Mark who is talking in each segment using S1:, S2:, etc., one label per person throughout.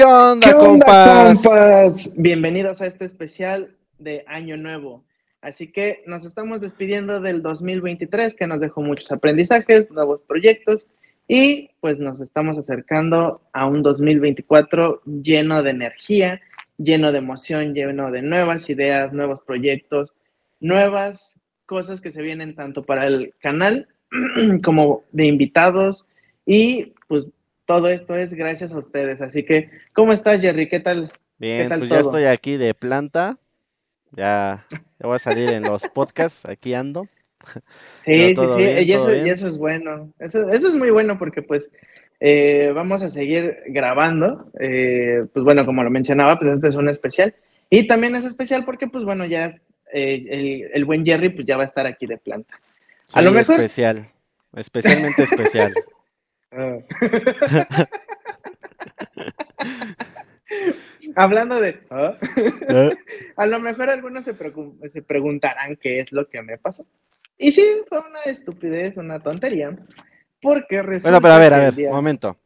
S1: ¿Qué onda,
S2: ¿Qué onda,
S1: compas?
S2: compas? Bienvenidos a este especial de Año Nuevo. Así que nos estamos despidiendo del 2023 que nos dejó muchos aprendizajes, nuevos proyectos y pues nos estamos acercando a un 2024 lleno de energía, lleno de emoción, lleno de nuevas ideas, nuevos proyectos, nuevas cosas que se vienen tanto para el canal como de invitados y pues todo esto es gracias a ustedes. Así que, ¿cómo estás, Jerry? ¿Qué tal?
S1: Bien,
S2: ¿Qué tal
S1: pues ya
S2: todo?
S1: estoy aquí de planta. Ya, ya voy a salir en los podcasts, aquí ando.
S2: Sí, sí, sí,
S1: bien,
S2: y eso, y eso es bueno. Eso, eso es muy bueno porque pues eh, vamos a seguir grabando. Eh, pues bueno, como lo mencionaba, pues este es un especial. Y también es especial porque pues bueno, ya eh, el, el buen Jerry pues ya va a estar aquí de planta. A
S1: Soy
S2: lo mejor-
S1: especial, especialmente especial.
S2: Hablando de... ¿ah?
S1: ¿Eh?
S2: A lo mejor algunos se, preguntarán qué es lo que me pasó. Y sí, fue una estupidez, una tontería. Porque resulta
S1: Bueno, pero a ver, a ver,
S2: día-
S1: momento.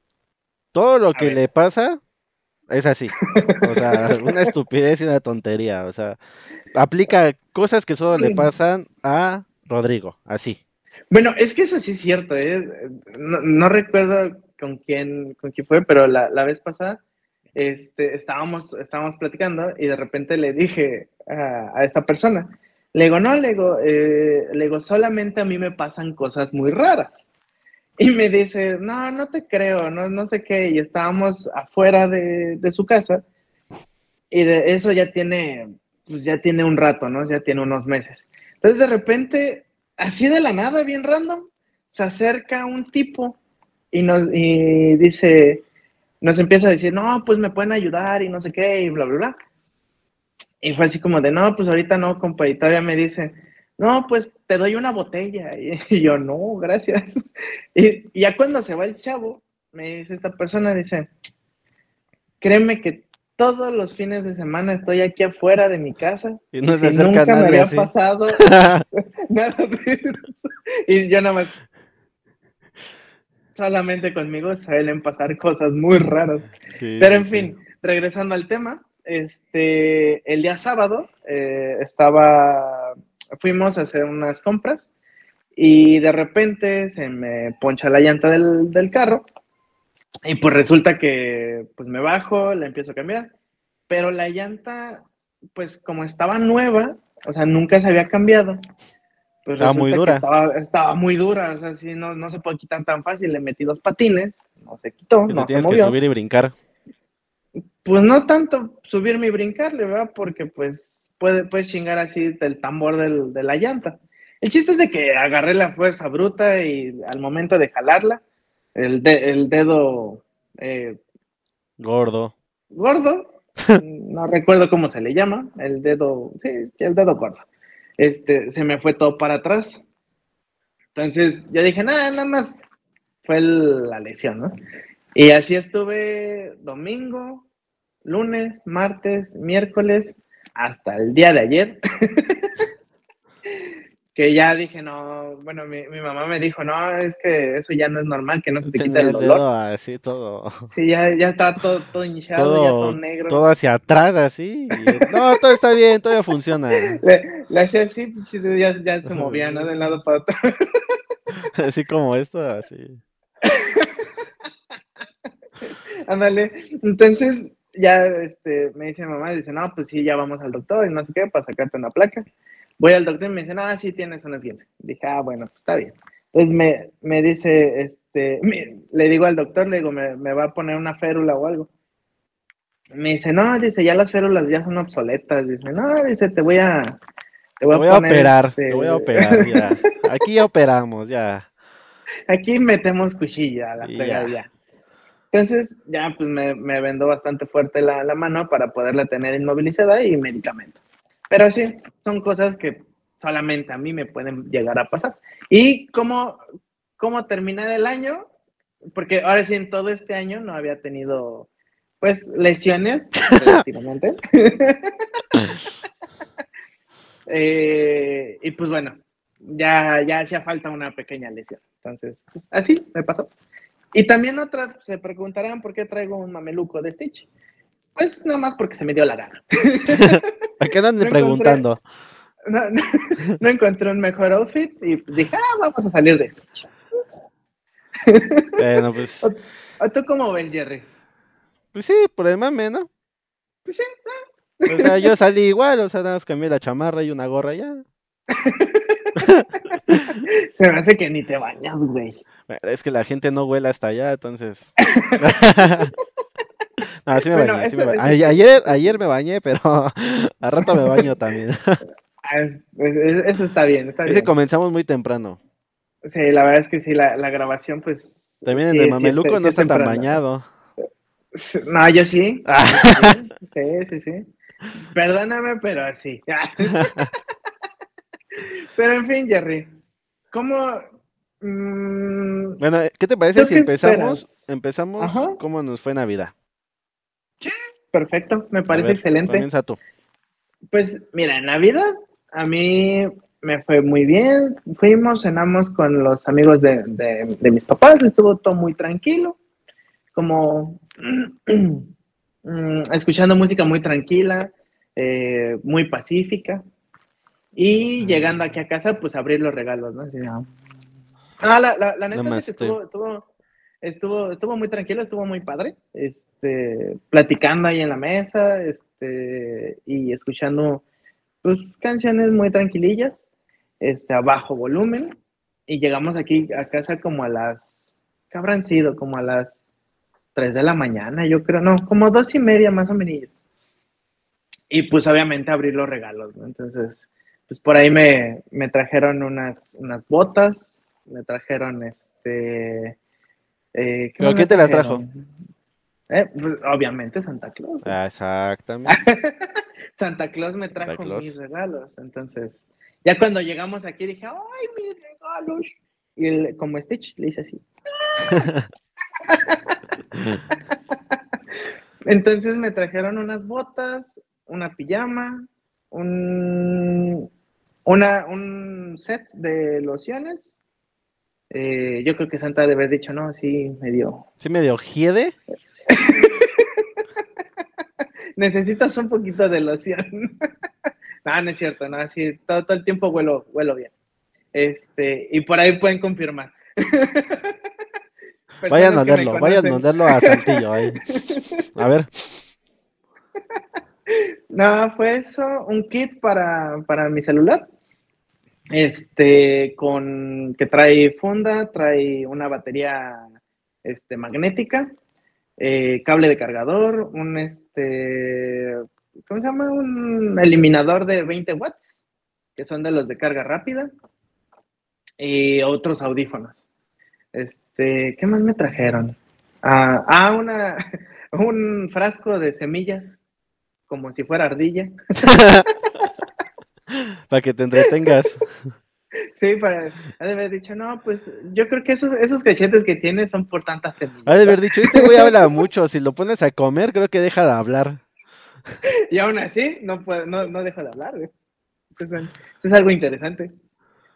S1: Todo lo que
S2: ver.
S1: le pasa es así. O sea, una estupidez y una tontería. O sea, aplica cosas que solo le pasan a Rodrigo, así.
S2: Bueno, es que eso sí es cierto, ¿eh? No, recuerdo con quién, con quién fue, pero la, la vez pasada este, estábamos, estábamos platicando y de repente le dije a, a esta persona, le digo, no, le digo, eh, le digo, solamente a mí me pasan cosas muy raras. Y me dice, no, no te creo, no, no sé qué, y estábamos afuera de, de su casa y de eso ya tiene, pues ya tiene un rato, ¿no? Ya tiene unos meses. Entonces de repente, así de la nada, bien random, se acerca un tipo y nos y dice, nos empieza a decir, no, pues me pueden ayudar y no sé qué, y bla, bla, bla. Y fue así como de, no, pues ahorita no, compa, y todavía me dice, no, pues te doy una botella. Y, yo, no, gracias. Y, y ya cuando se va el chavo, me dice esta persona, dice, créeme que todos los fines de semana estoy aquí afuera de mi casa
S1: Y no se
S2: y nunca me había
S1: así.
S2: pasado nada de eso. Y yo nada más. Solamente conmigo suelen pasar cosas muy raras.
S1: Sí,
S2: Pero en
S1: sí,
S2: fin, regresando al tema, este, el día sábado eh, estaba, fuimos a hacer unas compras y de repente se me poncha la llanta del, del carro y pues resulta que pues me bajo, la empiezo a cambiar, pero la llanta, pues como estaba nueva, o sea, nunca se había cambiado. Pues
S1: Estaba muy
S2: que
S1: dura.
S2: Estaba, estaba muy dura, o sea, sí, no, no se puede quitar tan fácil. Le metí dos patines, no se quitó,
S1: Que te
S2: no se
S1: tienes que
S2: movió.
S1: subir y brincar.
S2: Pues no tanto subirme y brincarle, ¿verdad? Porque pues puede, puedes chingar así del tambor del- de la llanta. El chiste es de que agarré la fuerza bruta y al momento de jalarla, el, de- el dedo eh,
S1: Gordo.
S2: gordo, no recuerdo cómo se le llama, el dedo, sí, el dedo gordo, este, se me fue todo para atrás. Entonces yo dije, nada, nada más fue el- la lesión, ¿no? Y así estuve domingo, lunes, martes, miércoles, hasta el día de ayer. que ya dije, no, bueno, mi, mi mamá me dijo, no, es que eso ya no es normal, que no se te quita el dolor.
S1: dedo así todo.
S2: Sí, ya, ya está todo, todo hinchado, ya todo
S1: Todo,
S2: negro.
S1: todo hacia atrás así. y- no, todo está bien, todavía funciona.
S2: Le, le hacía así, dedo ya, ya se movía, ¿no? De un lado para otro.
S1: Así como esto, así.
S2: Ándale. Entonces, ya este, me dice mamá, dice, no, pues sí, ya vamos al doctor y no sé qué, para sacarte una placa. Voy al doctor y me dice, no, sí tienes un esguince. Dije, ah, bueno, pues está bien. Entonces me, me dice, este, me- le digo al doctor, le digo, me, me va a poner una férula o algo. Me dice, no, dice, ya las férulas ya son obsoletas. Dice, no, dice, te voy a, te
S1: Te voy a
S2: poner,
S1: operar,
S2: este,
S1: te voy a operar, ya. Aquí ya operamos, ya.
S2: Aquí metemos cuchilla a la
S1: ya.
S2: ya. Entonces, ya pues me, me vendó bastante fuerte la, la mano para poderla tener inmovilizada y medicamento. Pero sí, son cosas que solamente a mí me pueden llegar a pasar. ¿Y cómo, cómo terminar el año? Porque ahora sí, en todo este año no había tenido, pues, lesiones, relativamente. Eh, y pues bueno, ya, ya hacía falta una pequeña lesión. Entonces, pues, así me pasó. Y también otra, se preguntarán por qué traigo un mameluco de Stitch. Pues nada más porque se me dio la gana.
S1: ¿A qué andan preguntando?
S2: No, no, no, encontré un mejor outfit y dije, ah, vamos a salir de Stitch.
S1: Bueno, pues.
S2: ¿O, o tú cómo ves, Jerry?
S1: Pues sí, por el mame, ¿no?
S2: Pues sí,
S1: O sea, yo salí igual, o sea, nada más cambié la chamarra y una gorra ya.
S2: se me hace que ni te bañas, güey.
S1: Es que la gente no huela hasta allá, entonces. no, sí me
S2: Bueno,
S1: bañé. sí me ba-
S2: eso-
S1: Ay- Ayer, ayer me bañé, pero a rato me baño también.
S2: Ah, es- es- Eso está bien, está bien.
S1: comenzamos muy temprano.
S2: Sí, la verdad es que sí, la, la grabación, pues.
S1: También
S2: sí,
S1: el de
S2: sí,
S1: Mameluco
S2: sí,
S1: no
S2: sí
S1: está tan bañado.
S2: No, yo sí.
S1: Ah.
S2: Sí, sí, sí. Perdóname, pero sí. Pero en fin, Jerry, ¿cómo... mm,
S1: Bueno, ¿qué te parece
S2: ¿Tú
S1: si empezamos?
S2: esperas?
S1: Empezamos
S2: Ajá.
S1: cómo nos fue Navidad.
S2: Perfecto, me parece
S1: ver,
S2: excelente.
S1: Tú.
S2: Pues mira, en Navidad a mí me fue muy bien. Fuimos, cenamos con los amigos de, de- de mis papás, estuvo todo muy tranquilo, como mm, escuchando música muy tranquila, eh, muy pacífica. Y llegando aquí a casa, pues abrir los regalos, ¿no? Así, ah. Ah, la, la, la neta es que estuvo, estuvo, estuvo, estuvo muy tranquilo, estuvo muy padre. Este, platicando ahí en la mesa, este, y escuchando pues canciones muy tranquilillas, este, a bajo volumen. Y llegamos aquí a casa como a las, ¿qué habrán sido? Como a las 3 de la mañana, yo creo, no, como dos y media más o menos. Y pues obviamente abrir los regalos, ¿no? Entonces, pues por ahí me, me trajeron unas, unas botas, me trajeron este... eh, ¿qué
S1: ¿Pero
S2: más
S1: quién
S2: me
S1: te las
S2: trajeron? Eh, pues, obviamente Santa Claus.
S1: Ah, Exactamente.
S2: Santa Claus me trajo
S1: Claus.
S2: mis regalos. Entonces, ya cuando llegamos aquí dije, ¡ay, mis regalos! Y como Stitch, le hice así. Entonces me trajeron unas botas, una pijama, un, una, un set de lociones. Eh, yo creo que Santa debe haber dicho, no, sí, me dio.
S1: ¿Sí medio hiede?
S2: Necesitas un poquito de loción. no, no es cierto, no, sí, todo, todo el tiempo huelo, huelo bien. Este, y por ahí pueden confirmar.
S1: Vayan a olerlo, vayan a olerlo a Saltillo ahí. A ver,
S2: No, fue eso, un kit para, para mi celular. Este, con que trae funda, trae una batería este, magnética, eh, cable de cargador, un este, ¿cómo se llama? Un eliminador de 20 watts, que son de los de carga rápida, y otros audífonos. Este, ¿qué más me trajeron? Ah, ah, una, un frasco de semillas, como si fuera ardilla.
S1: para que te entretengas.
S2: Sí, para ha de haber dicho, no, pues yo creo que esos, esos cachetes que tiene son por tantas semillas.
S1: Ha de haber dicho, este güey habla mucho, si lo pones a comer, creo que deja de hablar.
S2: Y aún así, no, puedo, no, no dejo de hablar, güey. Entonces, es algo interesante.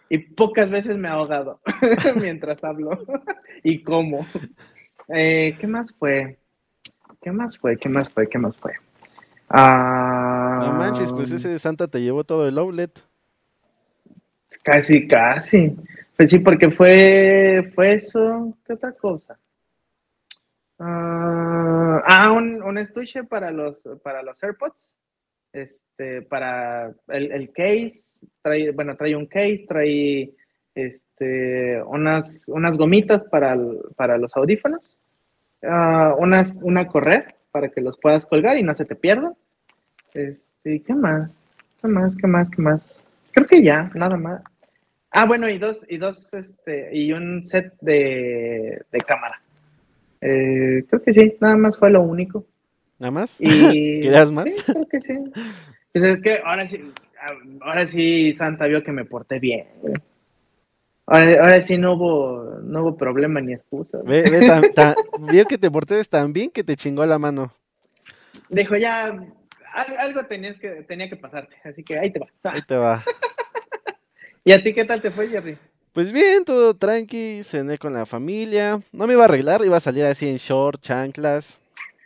S2: Y pocas veces me ha ahogado mientras hablo. ¿Y cómo? Eh, ¿Qué más fue? ¿Qué más fue? ¿Qué más fue? ¿Qué más fue? Ah,
S1: No manches, pues ese de Santa te llevó todo el outlet.
S2: Casi, casi. Pues sí, porque fue, fue eso. ¿Qué otra cosa? Ah, ah, un, un estuche para los, para los AirPods. Este, para el, el case. Trae, bueno, trae un case, trae este, unas, unas gomitas para, el- para los audífonos. Ah, unas, una correa para que los puedas colgar y no se te pierdan. Este, ¿qué más? ¿Qué más? ¿Qué más? ¿Qué más? Creo que ya, nada más. Ah, bueno, y dos, y dos, este, y un set de, de cámara. Eh, creo que sí, nada más fue lo único.
S1: ¿Nada más?
S2: Y
S1: ¿Querías más?
S2: Sí, creo que sí. Pues es que ahora sí, ahora sí Santa vio que me porté bien. Ahora, ahora sí no hubo, no hubo problema ni excusa.
S1: Ve, ve, tan- tan- vio que te portes tan bien que te chingó la mano.
S2: Dijo ya, algo tenías que, tenía que pasarte, así que ahí te va.
S1: Ahí te va.
S2: ¿Y a ti qué tal te fue, Jerry?
S1: Pues bien, todo tranqui, cené con la familia. No me iba a arreglar, iba a salir así en short, chanclas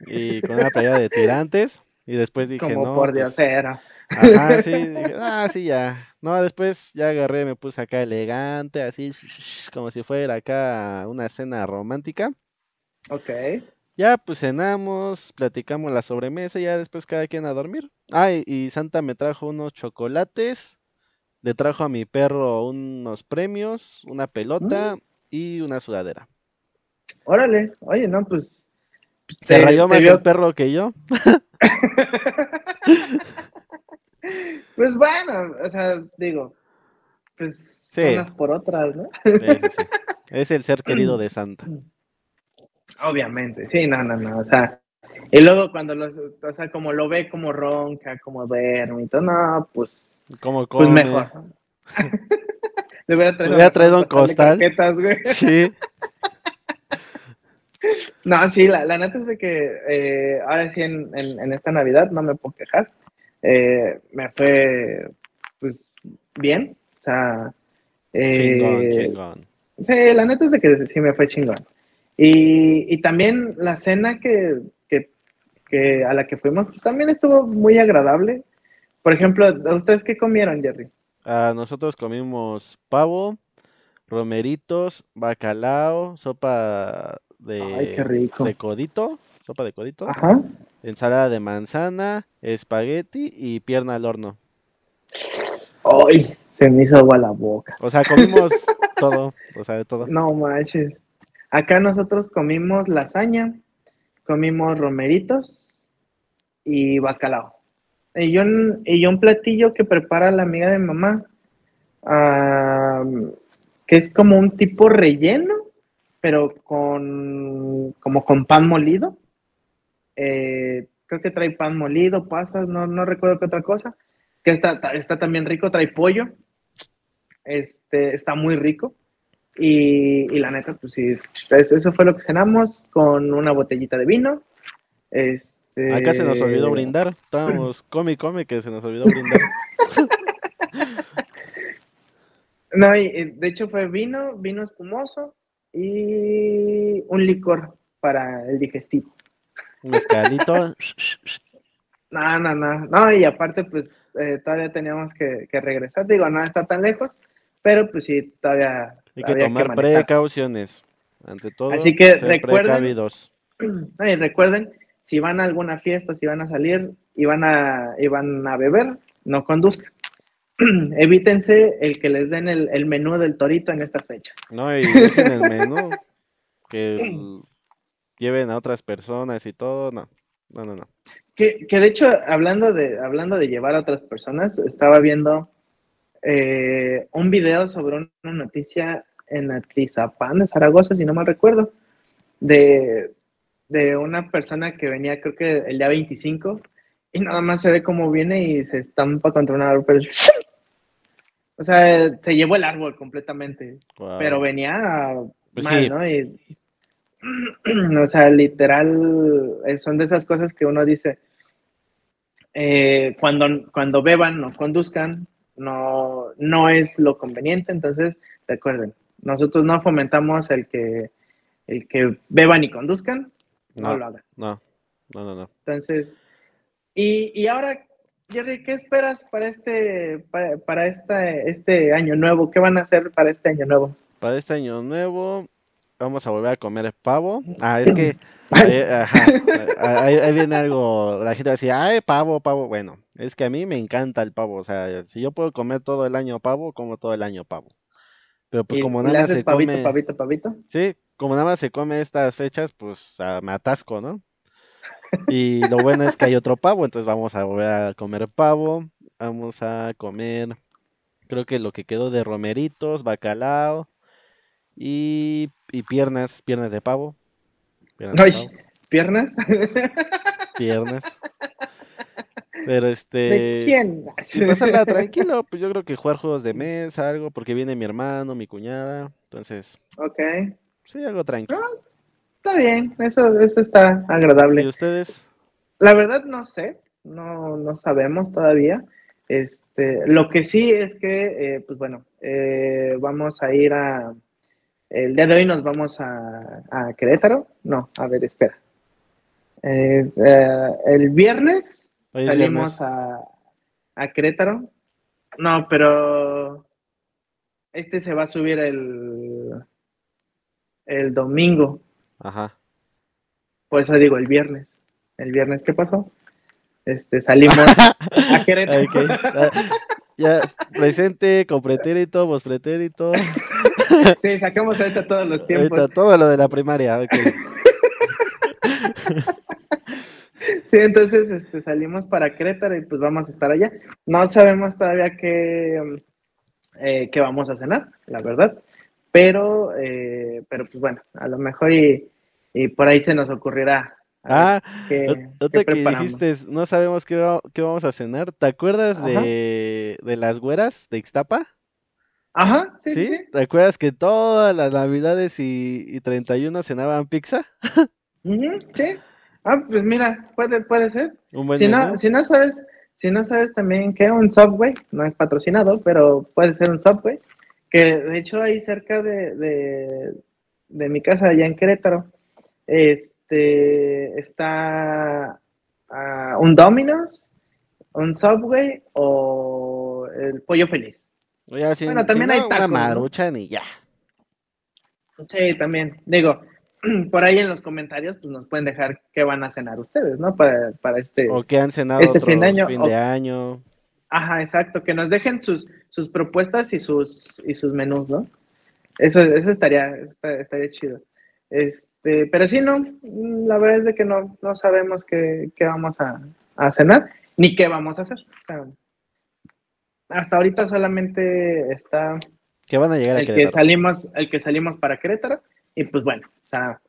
S1: y con una playera de tirantes. Y después dije,
S2: Como
S1: no.
S2: por
S1: pues,
S2: diosera.
S1: Ajá, sí, dije, ah, sí, ya. No, después ya agarré, me puse acá elegante, así, como si fuera acá una cena romántica.
S2: Ok.
S1: Ya, pues cenamos, platicamos la sobremesa y ya después cada quien a dormir. Ah, y, y Santa me trajo unos chocolates, le trajo a mi perro unos premios, una pelota y una sudadera.
S2: Órale. Oye, no, pues.
S1: Se
S2: te-
S1: rayó
S2: te
S1: más
S2: vio-
S1: el perro que yo.
S2: Pues bueno, o sea, digo, pues
S1: Sí.
S2: unas por otras, ¿no?
S1: Sí, sí, sí. Es el ser querido de Santa.
S2: Obviamente, sí, no, no, no, o sea, y luego cuando los, o sea, como lo ve como ronca, como duerme y todo, no, pues,
S1: ¿Cómo
S2: pues mejor. Le hubiera traído,
S1: hubiera traído un costal.
S2: güey.
S1: Sí,
S2: No, sí, la, la neta es de que eh, ahora sí en, en, en esta Navidad no me puedo quejar. Eh, me fue, pues, bien, o sea, eh,
S1: chingón, chingón.
S2: Sí, la neta es de que sí me fue chingón. Y, y también la cena que, que, que a la que fuimos pues, también estuvo muy agradable. Por ejemplo, ¿ustedes qué comieron, Jerry?
S1: Ah, nosotros comimos pavo, romeritos, bacalao, sopa
S2: Ay, qué
S1: de,
S2: rico.
S1: de codito, sopa de codito,
S2: Ajá.
S1: ensalada de manzana, espagueti y pierna al horno.
S2: Ay, se me hizo agua la boca.
S1: O sea, comimos todo, o sea, de todo.
S2: No manches. Acá nosotros comimos lasaña, comimos romeritos y bacalao. Y yo, y yo un platillo que prepara la amiga de mamá, ah, que es como un tipo relleno, pero con como con pan molido. Eh, creo que trae pan molido, pasas, no, no recuerdo qué otra cosa. Que está, está también rico, trae pollo. Este, está muy rico. Y, y la neta, pues sí, es- eso fue lo que cenamos con una botellita de vino. Este,
S1: Acá se nos olvidó brindar, estábamos come come que se nos olvidó brindar.
S2: No, y, y de hecho fue vino, vino espumoso y un licor para el digestivo.
S1: Un mezcalito,
S2: No, no, no, no, y aparte pues eh, todavía teníamos que, que regresar, digo, no está tan lejos, pero pues sí, todavía
S1: hay que tomar precauciones. Ante todo,
S2: Así que
S1: ser
S2: recuerden-
S1: precavidos.
S2: Y recuerden, si van a alguna fiesta, si van a salir y van a, y van a beber, no conduzcan. Evítense el que les den el, el menú del torito en estas fechas.
S1: No, y dejen el menú, que el- lleven a otras personas y todo, no, no, no, no.
S2: Que, que de hecho, hablando de, hablando de llevar a otras personas, estaba viendo eh, un video sobre una noticia en Atizapán de Zaragoza, si no mal recuerdo, de, de una persona que venía, creo que el día 25, y nada más se ve cómo viene y se estampa contra un árbol, pero... O sea, se llevó el árbol completamente, pero venía
S1: Pues
S2: mal,
S1: sí.
S2: ¿no? Y, o sea, literal, eh, son de esas cosas que uno dice, eh, cuando, cuando beban, no conduzcan, no, no es lo conveniente, entonces recuerden, nosotros no fomentamos el que, el que beban y conduzcan, no,
S1: No.
S2: lo hagan.
S1: No, no, no, no.
S2: Entonces, y, y ahora, Jerry, ¿qué esperas para este, para, para esta, este año nuevo? ¿Qué van a hacer para este año nuevo?
S1: Para este año nuevo vamos a volver a comer pavo. Ah, es que eh, ajá, ahí, ahí viene algo, la gente va a decir, ay, pavo, pavo. Bueno, es que a mí me encanta el pavo, o sea, si yo puedo comer todo el año pavo, como todo el año pavo. Pero pues
S2: ¿Y-
S1: como nada más se
S2: pavito,
S1: come,
S2: pavito, pavito?
S1: sí, como nada más se come estas fechas, pues ah, me atasco, ¿no? Y lo bueno es que hay otro pavo, entonces vamos a volver a comer pavo, vamos a comer, creo que lo que quedó de romeritos, bacalao y, y piernas, piernas de pavo. Piernas de pavo,
S2: ¿Piernas?
S1: piernas. Pero
S2: ¿De
S1: este,
S2: quién?
S1: si pasarla tranquilo, pues yo creo que jugar juegos de mesa, algo, porque viene mi hermano, mi cuñada, entonces,
S2: Ok,
S1: sí, algo tranquilo.
S2: está bien, eso, eso está
S1: ¿Y
S2: agradable.
S1: ustedes?
S2: La verdad no sé, no, no sabemos todavía. Este, Este, lo que sí es que, eh, pues bueno, eh, vamos a ir a, el día de hoy nos vamos a, a Querétaro. No, a ver, espera. Eh, eh, el viernes
S1: Hoy
S2: salimos
S1: viernes.
S2: a, a Querétaro. No, pero este se va a subir el, el domingo.
S1: Ajá.
S2: Por eso digo el viernes. El viernes, ¿qué pasó? Este, salimos a Querétaro.
S1: Ya, presente, con pretérito, pospretérito.
S2: Sí, sacamos ahorita todos los tiempos.
S1: Ahorita todo lo de la primaria.
S2: Sí, entonces este, salimos para Querétaro y pues vamos a estar allá. No sabemos todavía qué, eh, qué vamos a cenar, la verdad. Pero, eh, pero pues bueno, a lo mejor y, y por ahí se nos ocurrirá.
S1: Ah,
S2: qué- qué
S1: que dijiste, no sabemos qué, va- qué vamos a cenar. ¿Te acuerdas de, de las güeras de Ixtapa?
S2: Ajá, sí, sí,
S1: ¿Sí?
S2: sí.
S1: ¿Te acuerdas que todas las navidades y, y 31 cenaban pizza?
S2: Sí. Ah, pues mira, puede, puede ser.
S1: Un buen
S2: Si no, si no sabes, si no sabes también que un Subway, no es patrocinado, pero puede ser un Subway, que de hecho ahí cerca de, de, de mi casa allá en Querétaro, este está ah, un Domino's, un Subway o el Pollo Feliz.
S1: Ya, si,
S2: Bueno, también
S1: no,
S2: hay
S1: una
S2: tacos, ¿no?
S1: maruchan y ya.
S2: Sí, también. Digo, por ahí en los comentarios pues nos pueden dejar qué van a cenar ustedes, ¿no? Para, para este...
S1: O que han cenado
S2: Este
S1: otros
S2: fin de año,
S1: fin
S2: o-
S1: de año.
S2: Ajá, exacto, que nos dejen sus, sus propuestas y sus, y sus menús, ¿no? Eso, eso estaría, esta- estaría chido. Este, pero sí, no, la verdad es de que no, no sabemos qué, qué vamos a, a cenar, ni qué vamos a hacer. O sea, hasta ahorita solamente está
S1: Que van a llegar a
S2: el que
S1: Querétaro.
S2: salimos, el que salimos para Querétaro, y pues bueno, o sea,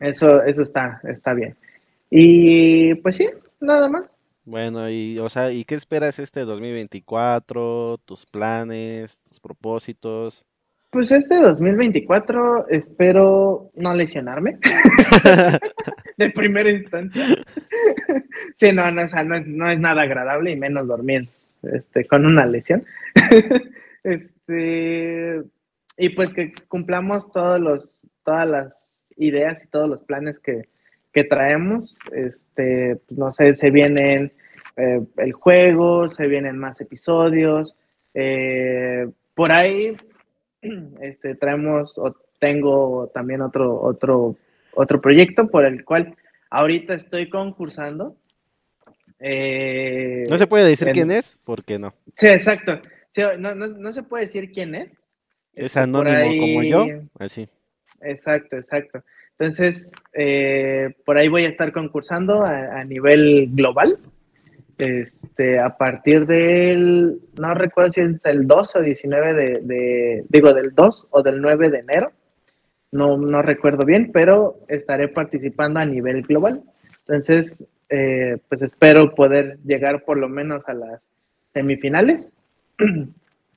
S2: eso, eso está, está bien. Y pues sí, nada más.
S1: Bueno, y, o sea, ¿y qué esperas este 2024? ¿Tus planes? ¿Tus propósitos?
S2: Pues este 2024 espero no lesionarme de primera instancia. Sí, no, no, o sea, no, es, no es nada agradable y menos dormir este, con una lesión. Este, y pues que cumplamos todos los, todas las ideas y todos los planes que, que traemos. Este, pues, no sé, se vienen eh, el juego, se vienen más episodios. eh, por ahí este, traemos o tengo también otro, otro, otro proyecto por el cual ahorita estoy concursando. Eh,
S1: No se puede decir
S2: en-
S1: quién es, porque no.
S2: Sí, exacto. Sí, no, no, no se puede decir quién es.
S1: Es
S2: Este,
S1: anónimo como yo, así.
S2: Exacto, exacto. Entonces, eh, por ahí voy a estar concursando a, a nivel global. Este, a partir del, no recuerdo si es el 2 o 19 de, de- digo, del 2 o del 9 de enero. No, no recuerdo bien, pero estaré participando a nivel global. Entonces, eh, pues espero poder llegar por lo menos a las semifinales.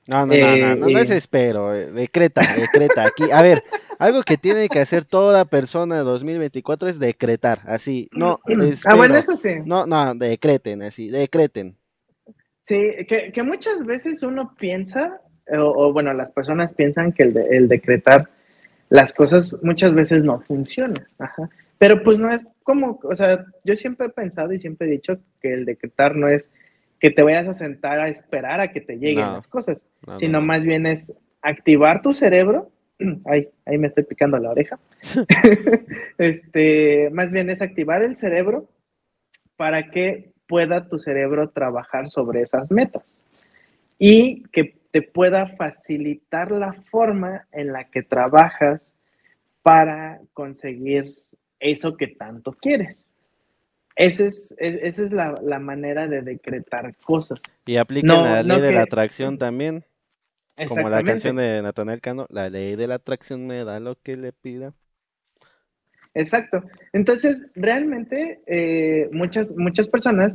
S1: No, no, no,
S2: Eh,
S1: no, no, no es
S2: eh.
S1: espero, eh, decreta, decreta. Aquí, a ver, algo que tiene que hacer toda persona de 2024 es decretar, así, no
S2: Ah, bueno,
S1: espero.
S2: eso sí.
S1: No, no, decreten, así, decreten.
S2: Sí, que, que muchas veces uno piensa, o, o, bueno, las personas piensan que el, de- el decretar las cosas muchas veces no funciona. Ajá. Pero pues no es como, o sea, yo siempre he pensado y siempre he dicho que el decretar no es que te vayas a sentar a esperar a que te lleguen
S1: No.
S2: las cosas,
S1: No, no,
S2: sino
S1: no.
S2: más bien es activar tu cerebro. Ay, ahí me estoy picando la oreja. este, más bien es activar el cerebro para que pueda tu cerebro trabajar sobre esas metas y que te pueda facilitar la forma en la que trabajas para conseguir eso que tanto quieres. Esa es, es- esa es la, la manera de decretar cosas.
S1: Y
S2: No,
S1: la ley
S2: no
S1: de la atracción también, como la canción de Natanael Cano, la ley de la atracción me da lo que le pida.
S2: Exacto. Entonces, realmente eh, muchas, muchas personas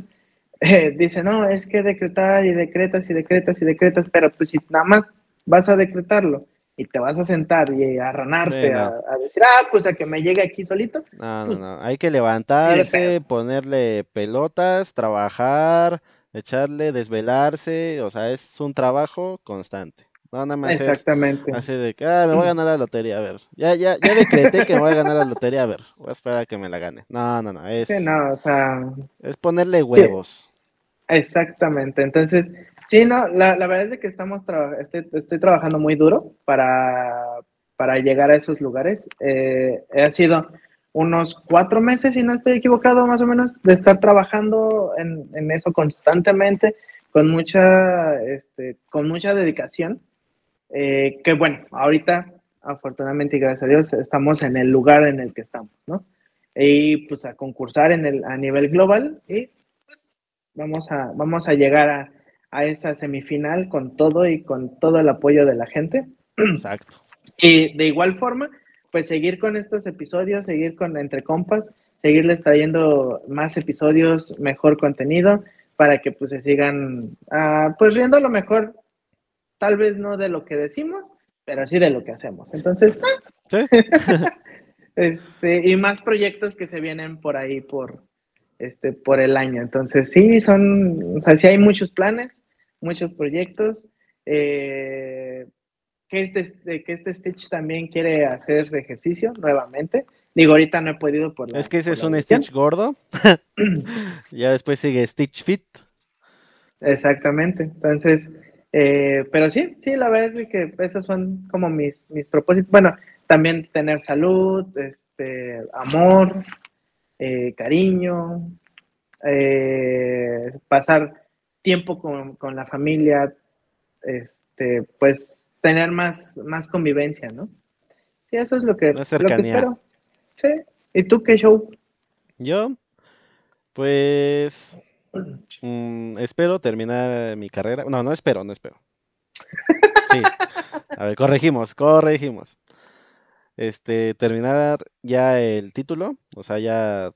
S2: eh, dicen, no, es que decretar y decretas y decretas y decretas, pero pues si nada más vas a decretarlo y te vas a sentar y a ranarte
S1: Sí, no.
S2: a, a decir, ah, pues a que me llegue aquí solito,
S1: No, no,
S2: Pues,
S1: no, hay que levantarse, ponerle pelotas, trabajar, echarle, desvelarse, o sea, es un trabajo constante. No, nada más
S2: Exactamente.
S1: es así de que, ah, me voy a ganar la lotería, a ver. Ya, ya, ya decreté que me voy a ganar la lotería, a ver. Voy a esperar a que me la gane. No, no, no, es,
S2: Sí, no, o sea,
S1: es ponerle huevos.
S2: exactamente. Entonces, sí, no, la, la verdad es que estamos traba- estoy, estoy trabajando muy duro para, para llegar a esos lugares. Eh, ha sido unos cuatro meses, si no estoy equivocado, más o menos, de estar trabajando en, en eso constantemente, con mucha, este, con mucha dedicación. Eh, que bueno, ahorita, afortunadamente y gracias a Dios, estamos en el lugar en el que estamos, ¿no? Y pues a concursar en el, a nivel global y pues, vamos a, vamos a llegar a, a esa semifinal con todo y con todo el apoyo de la gente.
S1: Exacto.
S2: Y de igual forma, pues seguir con estos episodios, seguir con Entre Compas, seguirles trayendo más episodios, mejor contenido, para que pues se sigan, ah, pues riendo a lo mejor, tal vez no de lo que decimos, pero sí de lo que hacemos. Entonces,
S1: ¿Sí?
S2: este, y más proyectos que se vienen por ahí por, este, por el año. Entonces, sí, son, o sea, sí hay muchos planes, muchos proyectos. eh, que este, que este Stitch también quiere hacer ejercicio nuevamente. Digo, ahorita no he podido por la,
S1: Es que ese es un. Stitch gordo. ya después sigue Stitch Fit.
S2: Exactamente. Entonces, eh, pero sí, sí, la verdad es que esos son como mis, mis propósitos. Bueno, también tener salud, este, amor, eh, cariño, eh, pasar tiempo con, con la familia, este, pues tener más, más convivencia, ¿no? Sí, eso es lo que, lo que espero. Sí. ¿Y tú qué show?
S1: Yo, pues, mm, espero terminar mi carrera. No, no espero, no espero. Sí. A ver, corregimos, corregimos. Este, terminar ya el título, o sea, ya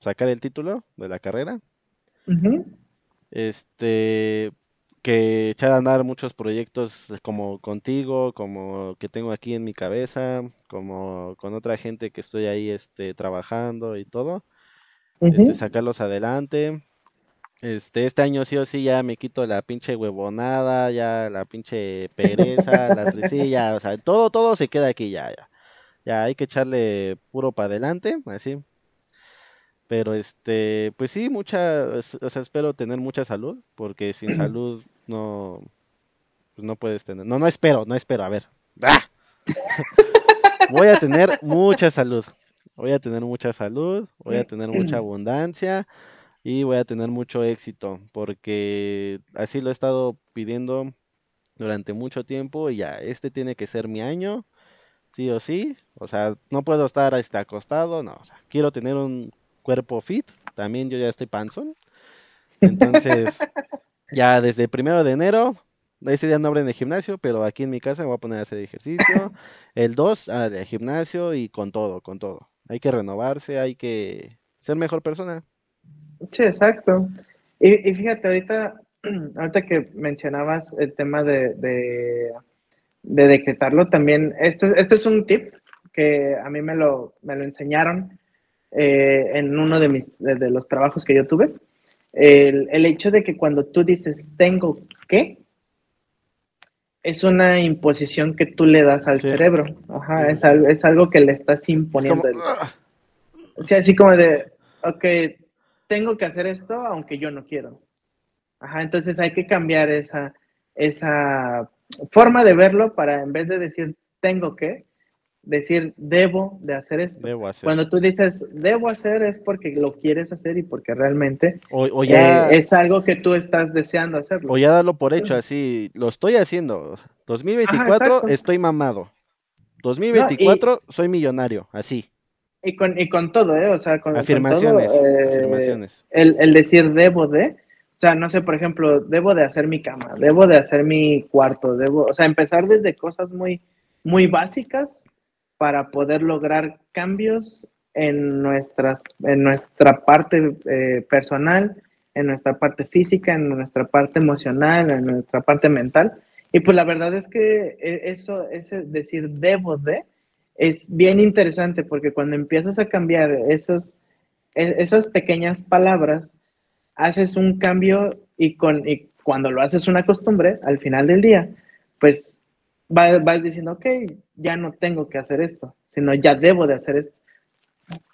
S1: sacar el título de la carrera.
S2: Ujú.
S1: Este, que echar a andar muchos proyectos como contigo, como que tengo aquí en mi cabeza, como con otra gente que estoy ahí, este, trabajando y todo. este, sacarlos adelante. Este, este año sí o sí ya me quito la pinche huevonada, ya la pinche pereza, la tristilla, o sea, todo, todo se queda aquí ya, ya. Ya hay que echarle puro para adelante, así. Pero este, pues sí, mucha, o sea, espero tener mucha salud, porque sin salud no, pues no puedes tener. No, no espero, no espero, a ver. ¡Ah! Voy a tener mucha salud. Voy a tener mucha salud, voy a tener mucha abundancia y voy a tener mucho éxito, porque así lo he estado pidiendo durante mucho tiempo y ya, este tiene que ser mi año, sí o sí. O sea, no puedo estar este, acostado, no. o sea, quiero tener un cuerpo fit, también yo ya estoy panzón. Entonces, ya desde el primero de enero, ese día no abren el gimnasio, pero aquí en mi casa me voy a poner a hacer ejercicio. El 2, al gimnasio y con todo, con todo. Hay que renovarse, hay que ser mejor persona.
S2: Sí, exacto. Y, y fíjate, ahorita, ahorita que mencionabas el tema de, de, de decretarlo, también, esto, esto es un tip que a mí me lo, me lo enseñaron eh, en uno de, mis, de, de los trabajos que yo tuve. El, el hecho de que cuando tú dices tengo que, es una imposición que tú le das al
S1: Sí.
S2: cerebro. Ajá,
S1: Sí,
S2: es, algo, es algo que le estás
S1: Es como,
S2: imponiendo. o sea, así como de, ok, tengo que hacer esto aunque yo no quiero. Ajá, entonces hay que cambiar esa, esa forma de verlo para en vez de decir tengo que, decir debo de hacer esto.
S1: debo hacer.
S2: Cuando tú dices debo hacer es porque lo quieres hacer y porque realmente
S1: O, o ya,
S2: eh, es algo que tú estás deseando hacerlo.
S1: o ya darlo por hecho, así, lo estoy haciendo. 2024
S2: exacto.
S1: estoy mamado. 2024 soy millonario, así.
S2: Y con, y con todo, ¿eh? O sea, con, con
S1: Afirmaciones,
S2: todo, eh,
S1: afirmaciones.
S2: el, el decir debo de, o sea, no sé, por ejemplo, debo de hacer mi cama, debo de hacer mi cuarto, debo, o sea, empezar desde cosas muy, muy básicas para poder lograr cambios en, nuestras, en nuestra parte eh, personal, en nuestra parte física, en nuestra parte emocional, en nuestra parte mental. Y pues la verdad es que eh, eso, ese decir debo de, es bien interesante porque cuando empiezas a cambiar esos, e- esas pequeñas palabras, haces un cambio y, con, y cuando lo haces una costumbre, al final del día, pues vas, vas diciendo, ok, ya no tengo que hacer esto, sino ya debo de hacer esto.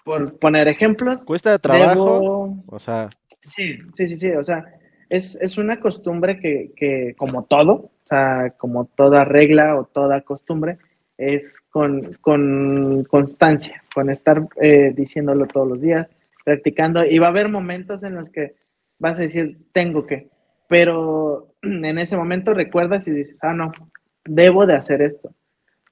S2: Por poner ejemplos.
S1: Cuesta trabajo, o sea.
S2: Sí, sí, sí, sí, o sea, es, es una costumbre que, que, como todo, o sea, como toda regla o toda costumbre, es con, con constancia, con estar eh, diciéndolo todos los días, practicando, y va a haber momentos en los que vas a decir, tengo que, pero en ese momento recuerdas y dices, ah, no, debo de hacer esto.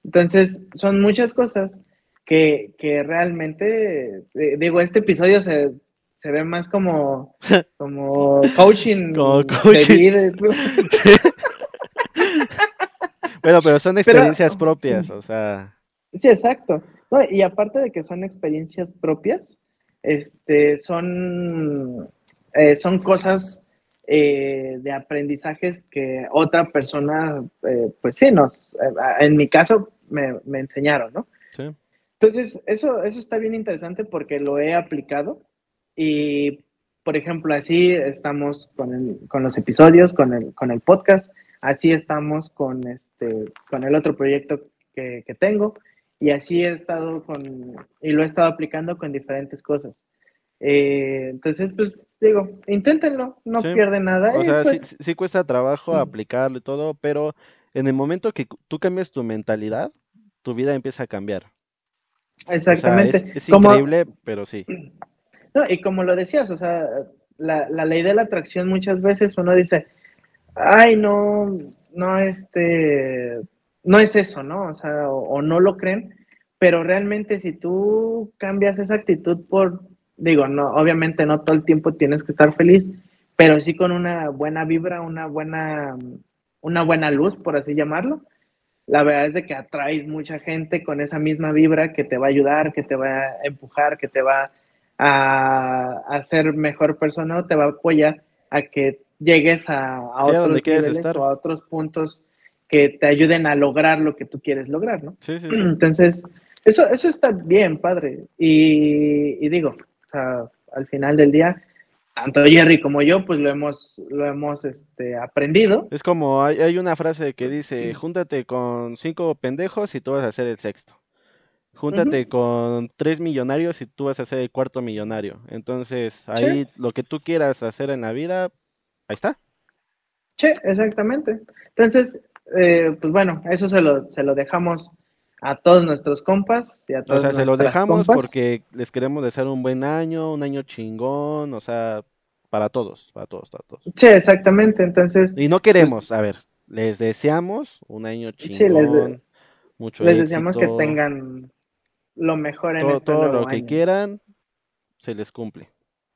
S2: Entonces, son muchas cosas que, que realmente, eh, digo, este episodio se, se ve más como, como coaching.
S1: Como coaching. bueno, pero son experiencias propias, o sea.
S2: Sí, exacto. No, y aparte de que son experiencias propias, este, son, eh, son cosas eh, de aprendizajes que otra persona, eh, pues sí, nos, eh, en mi caso, me, me enseñaron, ¿no?
S1: Sí.
S2: Entonces, eso, eso está bien interesante porque lo he aplicado y, por ejemplo, así estamos con, el, con los episodios, con el, con el podcast, así estamos con, este, con el otro proyecto que, que tengo y así he estado con, y lo he estado aplicando con diferentes cosas. Eh, entonces, pues digo, inténtenlo, no
S1: Sí.
S2: pierden nada.
S1: O sea, sí,
S2: pues,
S1: sí cuesta trabajo aplicarlo y todo, pero en el momento que tú cambias tu mentalidad, tu vida empieza a cambiar. O sea,
S2: exactamente.
S1: es, es
S2: Como-
S1: increíble, pero sí.
S2: No, y como lo decías, o sea, la, la ley de la atracción muchas veces uno dice, ay, no, no, este, no es eso, ¿no? O sea, o, o no lo creen, pero realmente si tú cambias esa actitud por, digo, no, obviamente no todo el tiempo tienes que estar feliz, pero sí con una buena vibra, una buena, una buena luz, por así llamarlo. La verdad es de que atraes mucha gente con esa misma vibra que te va a ayudar, que te va a empujar, que te va a, a ser mejor persona o te va a apoyar a que llegues a, a
S1: Sí, a
S2: otros niveles
S1: estar.
S2: o a otros puntos que te ayuden a lograr lo que tú quieres lograr, ¿no?
S1: Sí, sí, sí.
S2: Entonces, eso, eso está bien, padre. Y, y digo, o sea, al final del día, tanto Jerry como yo, pues lo hemos, lo hemos este, aprendido.
S1: Es como, hay, hay una frase que dice, júntate con cinco pendejos y tú vas a ser el sexto. Júntate con tres millonarios y tú vas a ser el cuarto millonario. Entonces, ahí lo que tú quieras hacer en la vida, ahí está.
S2: Sí, exactamente. Entonces, eh, pues bueno, eso se lo, se lo dejamos a todos nuestros compas y a
S1: O
S2: todos
S1: sea, se lo
S2: nuestras
S1: dejamos
S2: compas.
S1: porque les queremos desear un buen año, un año chingón, o sea, para todos, para todos, para todos.
S2: Sí, exactamente. Entonces,
S1: Y no queremos, a ver, les deseamos un año
S2: Sí, les
S1: chingón,
S2: de-
S1: mucho
S2: les deseamos que tengan lo mejor en
S1: todo,
S2: este
S1: todo
S2: nuevo
S1: lo que quieran, se les cumple,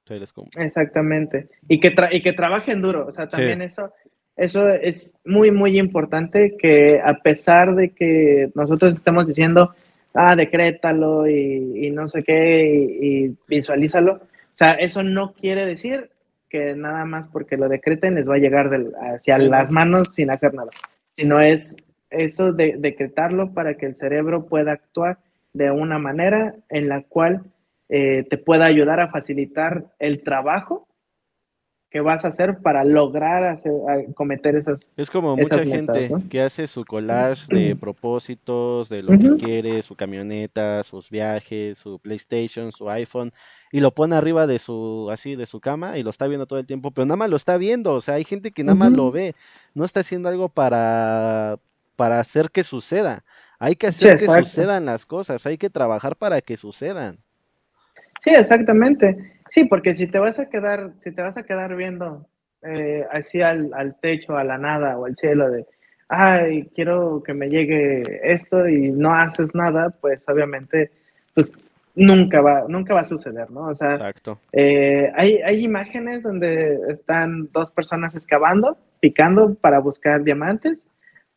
S1: se les cumple.
S2: Exactamente. Y que, tra- y que trabajen duro. O sea,
S1: Sí.
S2: también eso, eso es muy, muy importante que a pesar de que nosotros estemos diciendo, ah, decrétalo y, y no sé qué, y, y visualízalo. O sea, eso no quiere decir que nada más porque lo decreten les va a llegar del- hacia las manos sin hacer nada. Sino es eso de decretarlo para que el cerebro pueda actuar de una manera en la cual eh, te pueda ayudar a facilitar el trabajo que vas a hacer para lograr hacer, cometer esas.
S1: Es como
S2: esas
S1: mucha
S2: metas,
S1: gente
S2: ¿no?
S1: que hace su collage de propósitos, de lo que quiere, su camioneta, sus viajes, su PlayStation, su iPhone, y lo pone arriba de su, así, de su cama y lo está viendo todo el tiempo, pero nada más lo está viendo, o sea, hay gente que nada más lo ve, no está haciendo algo para, para hacer que suceda. Hay que
S2: Sí,
S1: hacer que sucedan las cosas, hay que trabajar para que sucedan.
S2: Sí, exactamente. Sí, porque si te vas a quedar, si te vas a quedar viendo eh, así al, al techo, a la nada o al cielo de, ay, quiero que me llegue esto y no haces nada, pues obviamente, pues nunca va, nunca va a suceder, ¿no? O sea,
S1: Exacto.
S2: Eh, hay, hay imágenes donde están dos personas excavando, picando para buscar diamantes,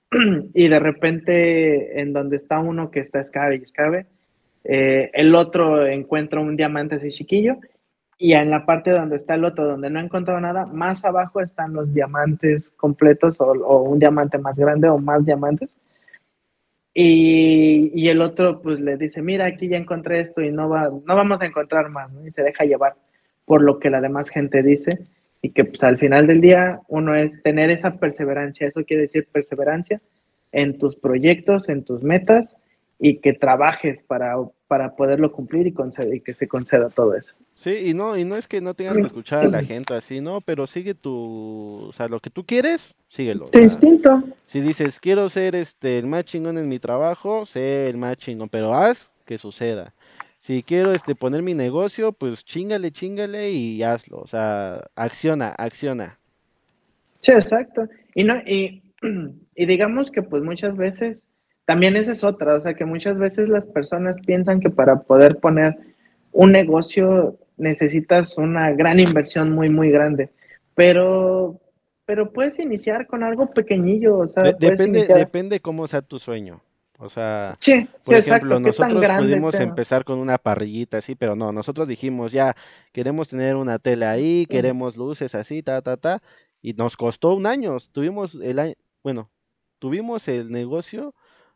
S2: y de repente en donde está uno que está escabe y escabe, eh, el otro encuentra un diamante así chiquillo, y en la parte donde está el otro, donde no ha encontrado nada, más abajo están los diamantes completos o, o un diamante más grande o más diamantes. Y, y el otro pues le dice, mira, aquí ya encontré esto y no, va, no vamos a encontrar más, ¿no? Y se deja llevar por lo que la demás gente dice. y que pues al final del día uno es tener esa perseverancia, eso quiere decir perseverancia en tus proyectos, en tus metas y que trabajes para, para poderlo cumplir y, que se conceda todo eso.
S1: Sí, y no, y no es que no tengas que escuchar a la gente así, ¿no? Pero sigue tu, o sea, lo que tú quieres, síguelo.
S2: Tu instinto.
S1: Si dices, quiero ser este el más chingón en mi trabajo, sé el más chingón, pero haz que suceda. Si quiero este poner mi negocio, pues chingale, chingale y hazlo. O sea, acciona, acciona.
S2: Sí, exacto. Y no, y y digamos que pues muchas veces, también esa es otra, o sea que muchas veces las personas piensan que para poder poner un negocio necesitas una gran inversión muy, muy grande, pero, pero puedes iniciar con algo pequeñillo, o sea,
S1: depende, depende cómo sea tu sueño. O sea, por ejemplo, nosotros pudimos empezar con una parrillita así, pero no, nosotros dijimos ya, queremos tener una tele ahí, queremos luces así, ta, ta, ta, y nos costó un año. Tuvimos el año, bueno, tuvimos el negocio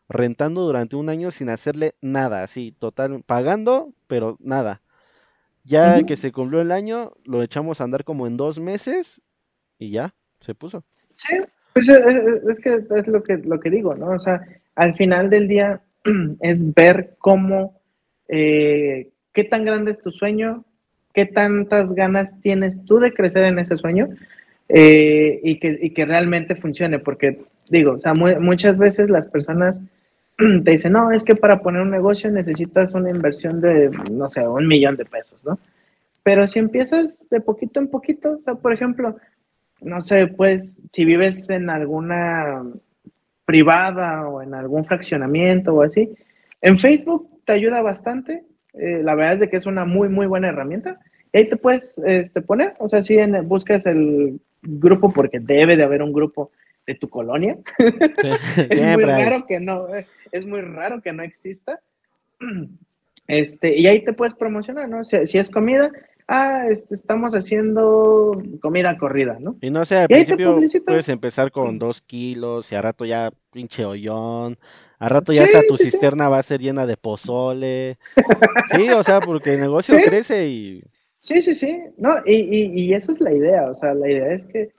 S1: rentando durante un año sin hacerle nada, así, total, pagando, pero nada. Ya que se cumplió el año, lo echamos a andar como en dos meses y ya, se puso.
S2: Sí, pues es, que es lo que, lo que digo, ¿no? O sea, al final del día es ver cómo, eh, qué tan grande es tu sueño, qué tantas ganas tienes tú de crecer en ese sueño eh, y, que, y que realmente funcione, porque digo, o sea, muchas veces las personas te dicen, no, es que para poner un negocio necesitas una inversión de, no sé, un millón de pesos, ¿no? Pero si empiezas de poquito en poquito, o sea, por ejemplo, no sé, pues si vives en alguna privada o en algún fraccionamiento o así, en Facebook te ayuda bastante. Eh, la verdad es de que es una muy, muy buena herramienta. Y ahí te puedes este, poner, o sea, si en, buscas el grupo, porque debe de haber un grupo de tu colonia. es muy raro que no, es muy raro que no exista. Este, y ahí te puedes promocionar, ¿no? Si, es comida, ah, este, estamos haciendo comida corrida, ¿no?
S1: Y no sé, al principio puedes empezar con dos kilos y a rato ya pinche hoyón. A rato ya hasta tu cisterna va a ser llena de pozole. Sí, o sea, porque el negocio crece y...
S2: Sí, sí, sí. No, y, y, y esa es la idea. O sea, la idea es que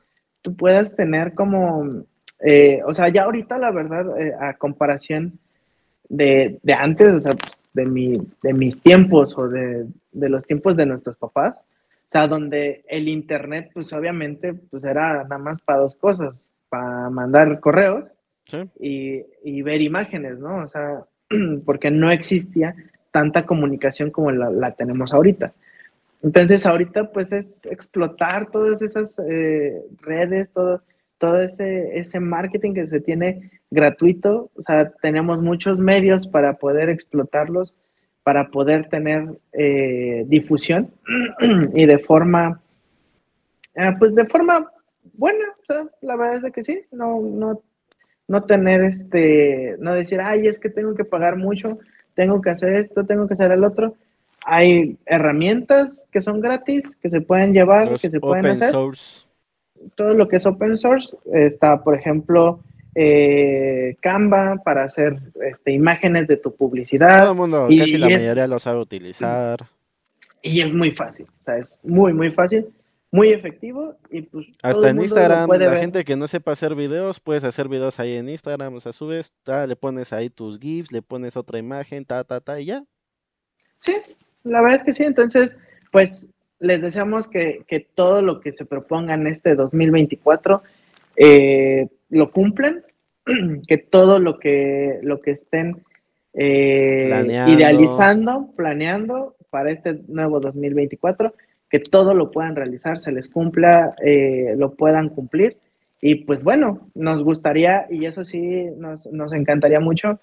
S2: tú puedas tener como, eh, o sea, ya ahorita la verdad, eh, a comparación de, de, antes, o sea, de, mi, de mis tiempos o de, de, los tiempos de nuestros papás, o sea, donde el internet, pues obviamente, pues era nada más para dos cosas, para mandar correos y, y, ver imágenes, ¿no? O sea, porque no existía tanta comunicación como la, la tenemos ahorita. Entonces ahorita pues es explotar todas esas eh, redes, todo, todo ese, ese marketing que se tiene gratuito, o sea, tenemos muchos medios para poder explotarlos, para poder tener eh, difusión y de forma, ah, pues de forma buena, o sea, la verdad es que sí, no, no, no tener este, no decir, ay, es que tengo que pagar mucho, tengo que hacer esto, tengo que hacer el otro, hay herramientas que son gratis, que se pueden llevar, que se pueden hacer. Source. Todo lo que es open source está, por ejemplo, eh, Canva para hacer este, imágenes de tu publicidad.
S1: Todo el mundo, casi la mayoría lo sabe utilizar.
S2: Y es muy fácil, o sea, es muy, muy fácil, muy efectivo y pues...
S1: Hasta en Instagram, la gente que no sepa hacer videos, puedes hacer videos ahí en Instagram, o sea, subes, le pones ahí tus GIFs, le pones otra imagen, ta, ta, ta, y ya.
S2: Sí, la verdad es que sí, entonces, pues les deseamos que, todo lo que se propongan este 2024 eh, lo cumplan, que todo lo que, lo que estén eh, idealizando, planeando para este nuevo 2024, que todo lo puedan realizar, se les cumpla, eh, lo puedan cumplir. Y pues bueno, nos gustaría, y eso sí, nos, nos encantaría mucho,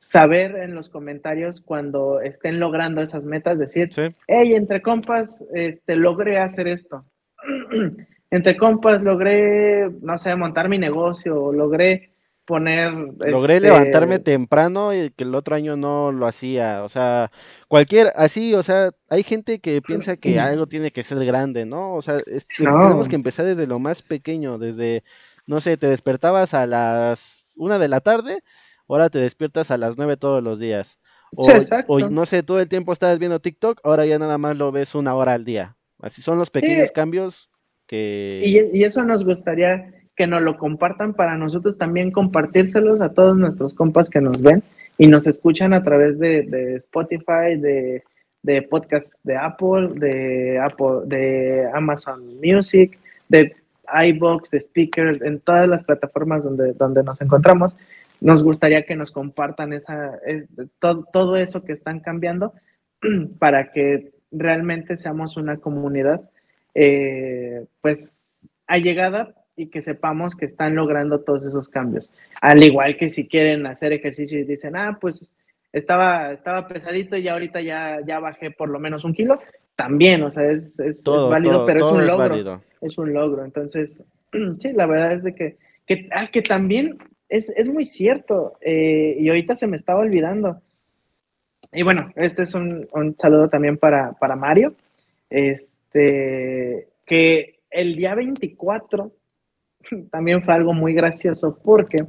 S2: saber en los comentarios cuando estén logrando esas metas, decir, hey, entre compas, este, logré hacer esto. entre compas, logré, no sé, montar mi negocio, logré poner...
S1: Logré este, levantarme temprano y que el otro año no lo hacía, o sea, cualquier, así, o sea, hay gente que piensa que algo tiene que ser grande, ¿no? O sea, tenemos que empezar desde lo más pequeño, desde, no sé, te despertabas a las una de la tarde ahora te despiertas a las 9 todos los días. O, o, no sé, todo el tiempo estás viendo TikTok, ahora ya nada más lo ves una hora al día. Así son los pequeños cambios Que...
S2: Y, y eso nos gustaría que nos lo compartan para nosotros también compartírselos a todos nuestros compas que nos ven y nos escuchan a través de, de Spotify, de, de podcast de Apple, de Apple, de Amazon Music, de iBox, de Speakers, en todas las plataformas donde, donde nos encontramos. Nos gustaría que nos compartan esa, todo, todo eso que están cambiando para que realmente seamos una comunidad eh, pues allegada y que sepamos que están logrando todos esos cambios. Al igual que si quieren hacer ejercicio y dicen, ah, pues estaba, estaba pesadito y ahorita ya, ya bajé por lo menos un kilo, también, o sea, es, es, válido, pero es un logro. Es un logro. Entonces, sí, la verdad es de que, que, ah, que también es, es muy cierto, eh, y ahorita se me estaba olvidando. Y bueno, este es un, un saludo también para, para Mario. Este, que el día 24 también fue algo muy gracioso porque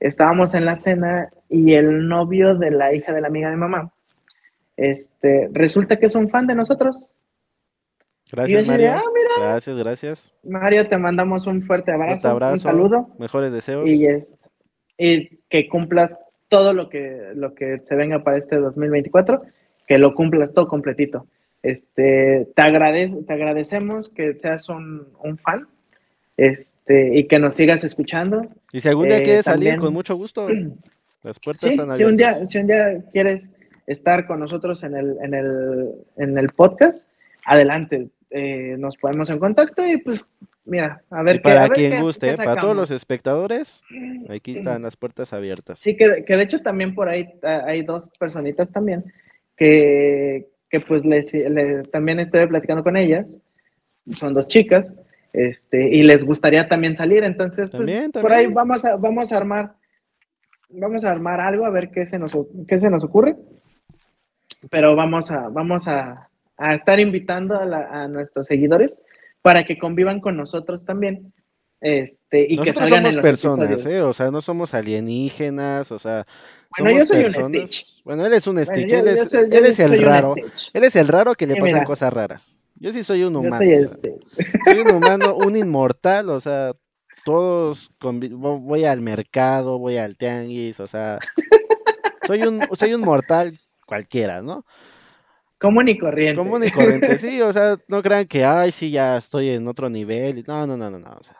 S2: estábamos en la cena y el novio de la hija de la amiga de mamá, este, resulta que es un fan de nosotros.
S1: Gracias, Mario. Ah, gracias, gracias.
S2: Mario, te mandamos un fuerte abrazo, un saludo.
S1: Mejores deseos.
S2: Y, y que cumplas todo lo que, lo que se venga para este 2024, que lo cumplas todo completito. Este, te, agradece, te agradecemos que seas un, un fan. Este, y que nos sigas escuchando.
S1: Y si algún día eh, quieres salir, con mucho gusto, las puertas están abiertas.
S2: Si un, día, si un día quieres estar con nosotros en el, en el, en el podcast, adelante, eh, nos ponemos en contacto y pues mira, a ver.
S1: para quien guste, para todos los espectadores, aquí están las puertas abiertas.
S2: Sí, que, que de hecho también por ahí ah, hay dos personitas también que, que pues les, también estoy platicando con ellas, son dos chicas, este, y les gustaría también salir, entonces pues, por ahí vamos a, vamos a armar, vamos a armar algo, a ver qué se nos, qué se nos ocurre, pero vamos a, vamos a, a estar invitando a, nuestros seguidores para que convivan con nosotros también. Este, y que salgan
S1: somos personas, ¿eh? o sea, no somos alienígenas, o sea,
S2: bueno, yo soy un Stitch.
S1: Bueno, él es un Stitch, él, es, él es el raro, él es el raro que le pasan cosas raras. Yo sí soy un humano. Soy, soy, un humano, un inmortal, o sea, todos voy al mercado, voy al tianguis, o sea, soy un, soy un mortal cualquiera, ¿no?
S2: Común y corriente.
S1: Común y corriente, sí, o sea, no crean que, ay, sí, ya estoy en otro nivel. No, no, no, no, no, o sea,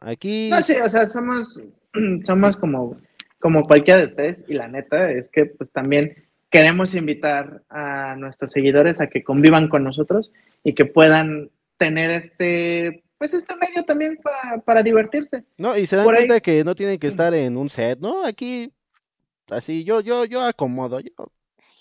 S1: aquí...
S2: No, sí, o sea, somos, somos como, como cualquiera de ustedes y la neta es que pues también queremos invitar a nuestros seguidores a que convivan con nosotros y que puedan tener este pues este medio también para, divertirse.
S1: No, y se dan cuenta que no tienen que estar en un set, ¿no? Aquí así yo yo yo acomodo, yo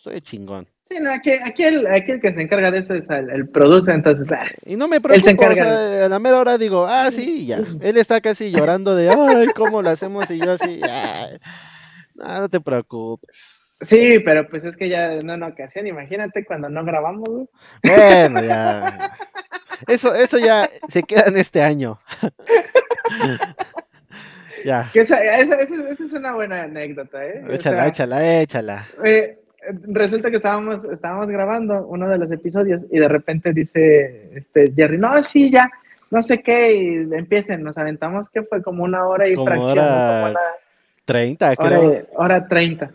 S1: soy chingón.
S2: Sí, no, aquí, aquí, el, aquí el que se encarga de eso es el, el producer, entonces. Ah,
S1: y no me preocupo, o sea, a la mera hora digo, ah, sí, ya. Él está casi llorando de, ay, ¿cómo lo hacemos? Y yo así, ay, no te preocupes.
S2: Sí, pero pues es que ya en una ocasión, imagínate cuando no grabamos, güey.
S1: Bueno, ya. Eso, eso ya se queda en este año.
S2: ya. esa, esa, es una buena anécdota, ¿eh?
S1: Échala, échala, échala.
S2: Eh, resulta que estábamos, estábamos grabando uno de los episodios y de repente dice este Jerry, no, sí, ya, no sé qué, y empiecen, nos aventamos que fue como una hora y
S1: como Hora... Como 30, creo.
S2: Hora, hora 30.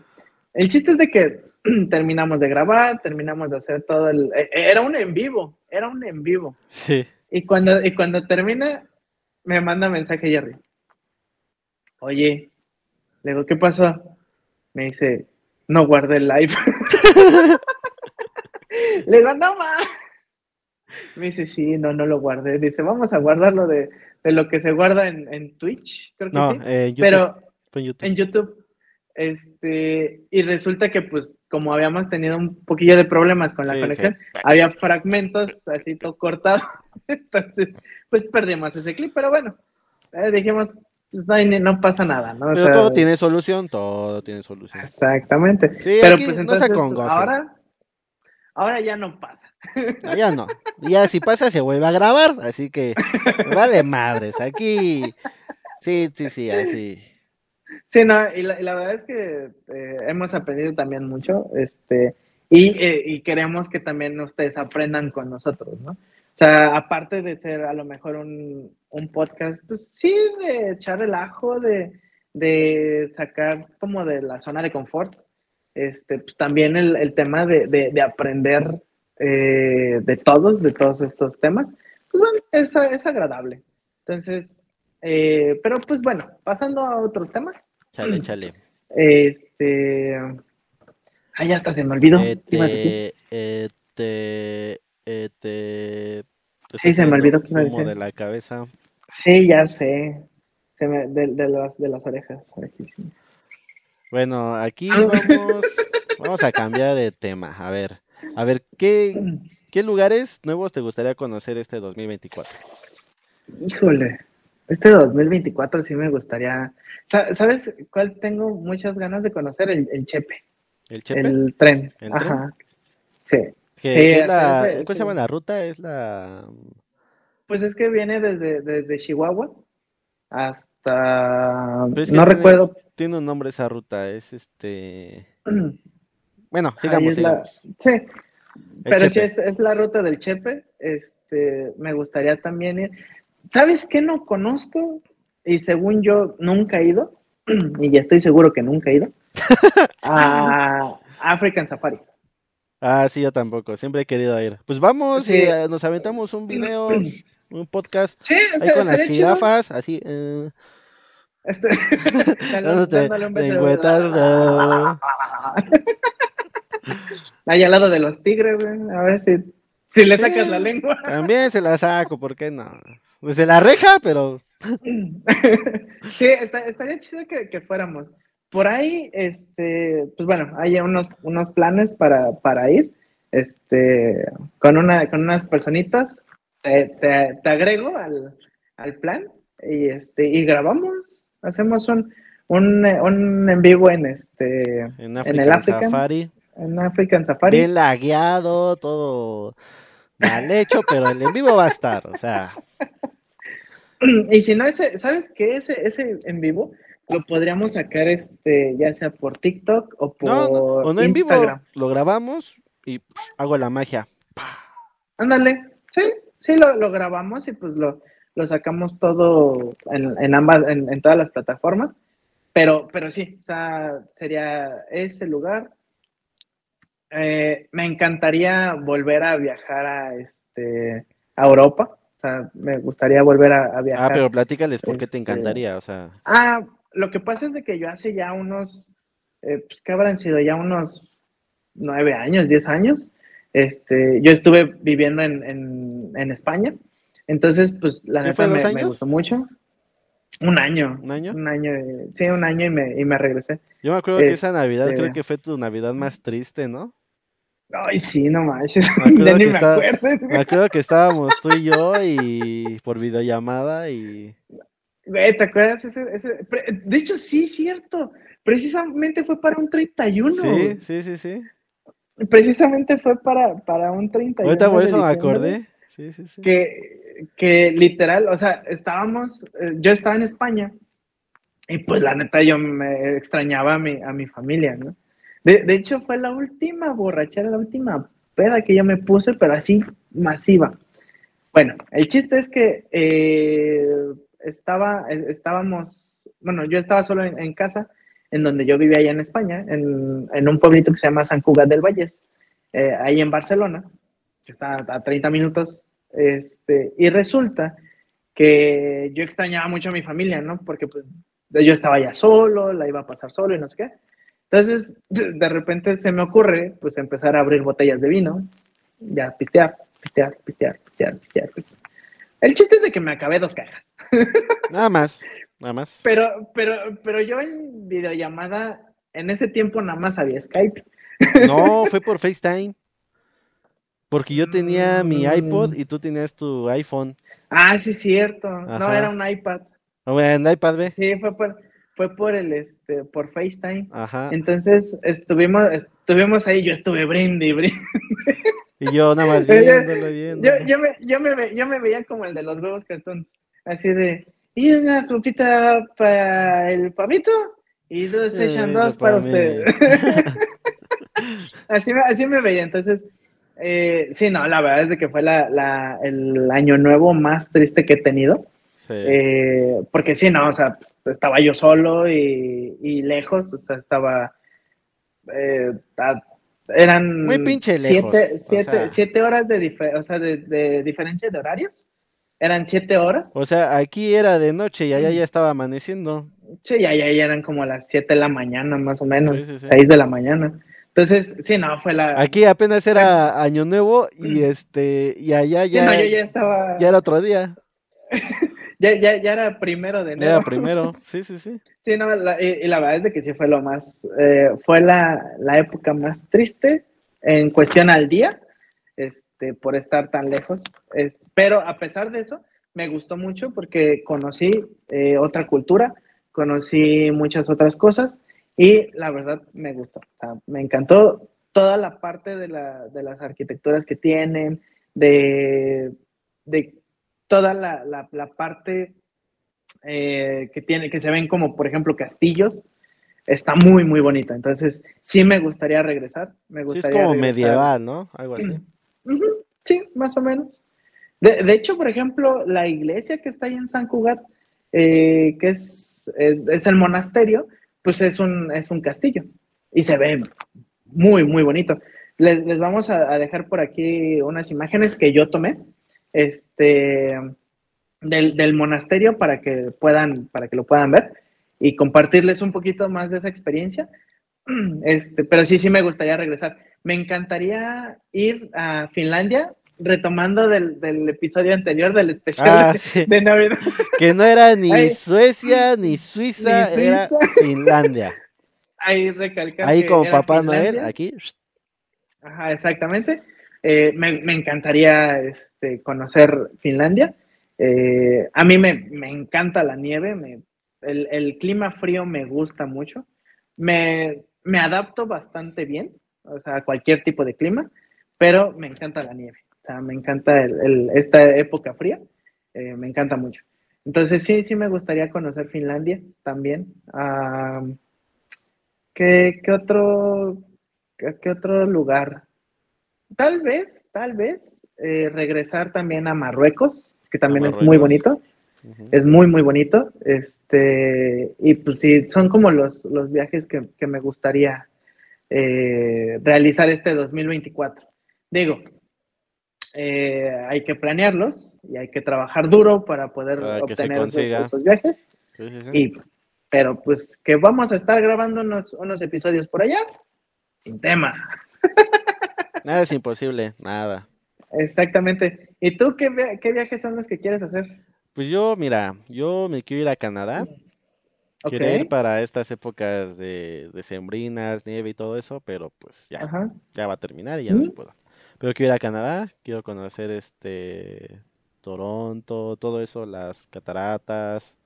S2: El chiste es de que terminamos de grabar, terminamos de hacer todo el... E, e, era un en vivo, era un en vivo.
S1: Sí.
S2: Y cuando, y cuando termina, me manda mensaje Jerry. Oye, le digo, ¿qué pasó? Me dice, no guardé el live. le digo, no ma. Me dice, sí, no, no lo guardé. Dice, vamos a guardarlo de, de lo que se guarda en, en Twitch, creo que no, sí. Eh, Pero en YouTube. Este, y resulta que pues como habíamos tenido un poquillo de problemas con la conexión, había fragmentos así todo cortado, entonces pues perdimos ese clip, pero bueno, eh, dijimos, no, no, pasa nada, ¿no?
S1: Pero todo tiene solución, todo tiene solución.
S2: Exactamente. pero pues entonces ahora, ahora ya no pasa.
S1: ya no. Ya si pasa se vuelve a grabar, así que vale madres. Aquí sí, sí, sí, así.
S2: Sí, no, y la, la verdad es que eh, hemos aprendido también mucho, este, y, eh, y, queremos que también ustedes aprendan con nosotros, ¿no? O sea, aparte de ser a lo mejor un, un podcast, pues sí, de echar relajo, de, de sacar como de la zona de confort. Este, pues también el, el tema de, de, de aprender eh, de todos, de todos estos temas, pues bueno, es, es agradable. Entonces, eh, pero pues bueno, pasando a otros temas.
S1: Chale, chale.
S2: Este. Ah, ya hasta se me olvidó.
S1: Este, este, este, te
S2: Sí, se me olvidó a
S1: humo de la cabeza.
S2: Sí, ya sé. Se me- de, de las, de las orejas. Aquí sí.
S1: Bueno, aquí
S2: Ah.
S1: vamos, vamos a cambiar de tema. A ver, a ver, ¿qué, qué lugares nuevos te gustaría conocer este 2024?
S2: Híjole, este 2024 sí me gustaría. Sa- ¿Sabes cuál tengo muchas ganas de conocer? El, el Chepe,
S1: ¿El Chepe?
S2: el tren.
S1: ¿El
S2: Ajá. Sí.
S1: ¿Qué-
S2: sí,
S1: qué es
S2: ese-
S1: la,
S2: ese-
S1: ¿Cómo se llama la ruta? Es la...
S2: Pues es que viene desde, desde Chihuahua hasta.
S1: Pero es que
S2: no
S1: tiene-
S2: recuerdo.
S1: Tiene un nombre esa ruta, es este... Bueno, sigamos,
S2: la-. Sí,
S1: El
S2: pero sí es, es la ruta del Chepe. Este, me gustaría también ir. ¿Sabes qué no conozco? Y según yo nunca he ido, y ya estoy seguro que nunca he ido, a African Safari.
S1: Ah, sí, yo tampoco, siempre he querido ir. Pues vamos,
S2: Sí.
S1: y, eh, nos aventamos un video, un podcast,
S2: Sí,
S1: ahí
S2: está-
S1: con las jirafas, así... eh,
S2: Este,
S1: Dándote ah.
S2: Ahí al lado de los tigres, güey. A ver si, si le sacas
S1: Sí.
S2: la lengua.
S1: También se la saco, ¿por qué no? Desde la reja, pero...
S2: Sí, está- estaría chido que, que fuéramos. Por ahí, este, pues bueno, hay unos, unos planes para, para ir, este, con una, con unas personitas, te, te- te agrego al, al plan y este, y grabamos, hacemos un, un, un en vivo en este,
S1: En
S2: en el African,
S1: Safari,
S2: en African Safari.
S1: bien lagueado, todo mal hecho, pero el en vivo va a estar, o sea...
S2: Y si no, ese, ¿sabes qué? Ese, ese en vivo lo podríamos sacar, este, ya sea por TikTok o por
S1: No, no, o no en vivo,
S2: Instagram.
S1: lo grabamos y pff, hago la magia.
S2: Ándale, sí, sí, lo, lo grabamos y pues lo, lo sacamos todo en, en ambas, en, en todas las plataformas. Pero, pero sí, o sea, sería ese lugar. Eh, me encantaría volver a viajar a este a Europa. O sea, me gustaría volver a, a
S1: Ah,
S2: viajar.
S1: pero platícales por qué te
S2: Este,
S1: encantaría, o sea...
S2: Ah, lo que pasa es de que yo hace ya unos, eh, pues, ¿qué habrán sido? Ya unos nueve años, diez años. Este, yo estuve viviendo en, en, en España. Entonces, pues, la
S1: ¿Qué
S2: neta me, me gustó mucho. Un año.
S1: ¿Un año?
S2: Un año, sí, un año y me, y me regresé.
S1: Yo me acuerdo que esa Navidad
S2: Este-
S1: creo que fue tu Navidad más triste, ¿no?
S2: Ay, sí, no manches.
S1: Me
S2: ya ni me
S1: estaba-
S2: acuerdo.
S1: Me acuerdo que estábamos tú y yo y por videollamada y...
S2: Güey, ¿te acuerdas? Ese, ese... De hecho, sí, cierto. Precisamente fue para un 31.
S1: Sí, sí, sí, sí.
S2: Precisamente fue para, para un 31.
S1: Ahorita por eso me acordé. Sí, sí, sí.
S2: Que, que literal, o sea, estábamos, eh, yo estaba en España y pues la neta yo me extrañaba a mi, a mi familia, ¿no? De, de hecho fue la última borrachera, la última peda que yo me puse, pero así masiva. Bueno, el chiste es que eh, estaba, eh, estábamos, bueno, yo estaba solo en, casa, en donde yo vivía allá en España, en, en un pueblito que se llama San Cugat del Valles, eh, ahí en Barcelona, que está a 30 minutos, este, y resulta que yo extrañaba mucho a mi familia, ¿no? Porque pues yo estaba ya solo, la iba a pasar solo y no sé qué. Entonces, de, de repente se me ocurre, pues, empezar a abrir botellas de vino, ya pistear, pistear, pistear, pistear, pistear. pistear. El chiste es de que me acabé dos cajas.
S1: Nada más, nada más.
S2: Pero, pero, pero yo en videollamada, en ese tiempo nada más había Skype.
S1: No, fue por FaceTime. Porque yo tenía mi
S2: Mm.
S1: iPod y tú tenías tu iPhone.
S2: Ah, sí, cierto. No, era un iPad.
S1: Bueno, en iPad, ve.
S2: Sí, fue por, fue por el, este, por FaceTime.
S1: Ajá.
S2: Entonces, estuvimos, estuvimos ahí, yo estuve brinde y brinde.
S1: Y yo nada más viéndolo, viéndolo.
S2: Yo, yo, me, yo, me, yo me veía como el de los huevos cartoons, así de, y una copita para el pavito y dos echan
S1: dos
S2: para usted. así, me, así me veía, entonces, Eh, sí, no, la verdad es de que fue la, la, el año nuevo más triste que he tenido.
S1: Sí.
S2: Eh, porque sí, no, o sea, estaba yo solo y, y lejos, o sea, estaba... eh, a- eran
S1: Muy pinche lejos,
S2: siete,
S1: o
S2: siete,
S1: sea.
S2: siete horas de, o sea, de, de diferencia de horarios. Eran siete horas.
S1: O sea, aquí era de noche y allá ya estaba amaneciendo.
S2: Sí, ya, ya, ya eran como las 7 de la mañana, más o menos,
S1: Sí, sí, sí.
S2: 6 de la mañana. Entonces, sí, no, fue la...
S1: Aquí apenas era año nuevo y este y allá ya,
S2: no, yo ya estaba...
S1: ya era otro día.
S2: Ya, ya, ya era primero de enero.
S1: era primero. Sí, sí, sí.
S2: Sí, no, la- y, y la verdad es de que sí fue lo más... eh, fue la, la época más triste en cuestión al día, este, por estar tan lejos. Es- pero a pesar de eso, me gustó mucho porque conocí eh, otra cultura, conocí muchas otras cosas y la verdad me gustó. O sea, me encantó toda la parte de, la, de las arquitecturas que tienen, de, de toda la, la- la parte eh, que tiene, que se ven como, por ejemplo, castillos. Está muy, muy bonita. Entonces, sí me gustaría regresar. Me
S1: Sí, es
S2: gustaría
S1: como
S2: regresar.
S1: medieval, ¿no? Algo así.
S2: Sí, más o menos. De, de hecho, por ejemplo, la iglesia que está ahí en San Cugat, eh, que es, es, es el monasterio, pues es un, es un castillo y se ve muy, muy bonito. Les, les vamos a, a dejar por aquí unas imágenes que yo tomé este, del, del monasterio para que, puedan, para que lo puedan ver y compartirles un poquito más de esa experiencia. Este, pero sí, sí me gustaría regresar. Me encantaría ir a Finlandia, retomando del, del episodio anterior del especial
S1: Ah,
S2: de,
S1: sí.
S2: de Navidad.
S1: Que no era ni
S2: Ay.
S1: Suecia ni Suiza,
S2: Ni
S1: era. Finlandia.
S2: Ahí recalcar
S1: Ahí como Papá
S2: Finlandia.
S1: Noel, aquí.
S2: Ajá, exactamente. Eh, me, encantaría este, conocer Finlandia. Eh, a mí me, me encanta la nieve, me- el, clima frío me gusta mucho. Me, me adapto bastante bien, o sea, a cualquier tipo de clima, pero me encanta la nieve. O sea, me encanta el- el- esta época fría, eh, me encanta mucho. Entonces sí, sí me gustaría conocer Finlandia también. Ah, ¿qué, qué otro, qué otro lugar? Tal vez, tal vez eh, regresar también a Marruecos, que también es muy bonito, es muy, muy bonito. Este, y pues sí, son como los, los viajes que, que me gustaría eh, realizar este 2024. Digo, eh, hay que planearlos y hay que trabajar duro para poder
S1: Para
S2: obtener esos, viajes.
S1: Sí, sí, sí.
S2: Y, pero pues que vamos a estar grabando unos, unos episodios por allá, sin tema.
S1: Nada es imposible, nada.
S2: Exactamente. ¿Y tú qué, via- qué viajes son los que quieres hacer?
S1: Pues yo, mira, yo me quiero ir a Canadá. Quiero ir para estas épocas de, de sembrinas, nieve y todo eso, pero pues ya,
S2: Ajá.
S1: ya va a terminar y ya no se puede. Pero quiero ir a Canadá, quiero conocer este Toronto, todo eso, las cataratas.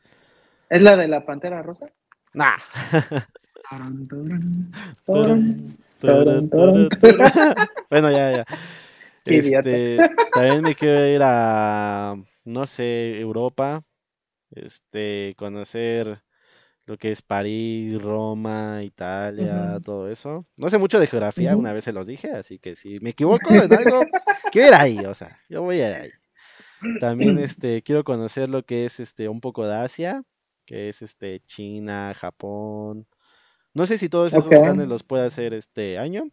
S2: ¿Es la de la Pantera Rosa?
S1: Nah.
S2: Tarán, tarán, tarán, tarán.
S1: Bueno, ya, ya. Este, también me quiero ir a, no sé, Europa, este, conocer lo que es París, Roma, Italia, todo eso. No sé mucho de geografía, una vez se los dije, así que si me equivoco en algo, quiero ir ahí, o sea, yo voy a ir ahí. También, este, quiero conocer lo que es, este, un poco de Asia, que es, este, China, Japón. No sé si todos esos planes los puedo hacer este año,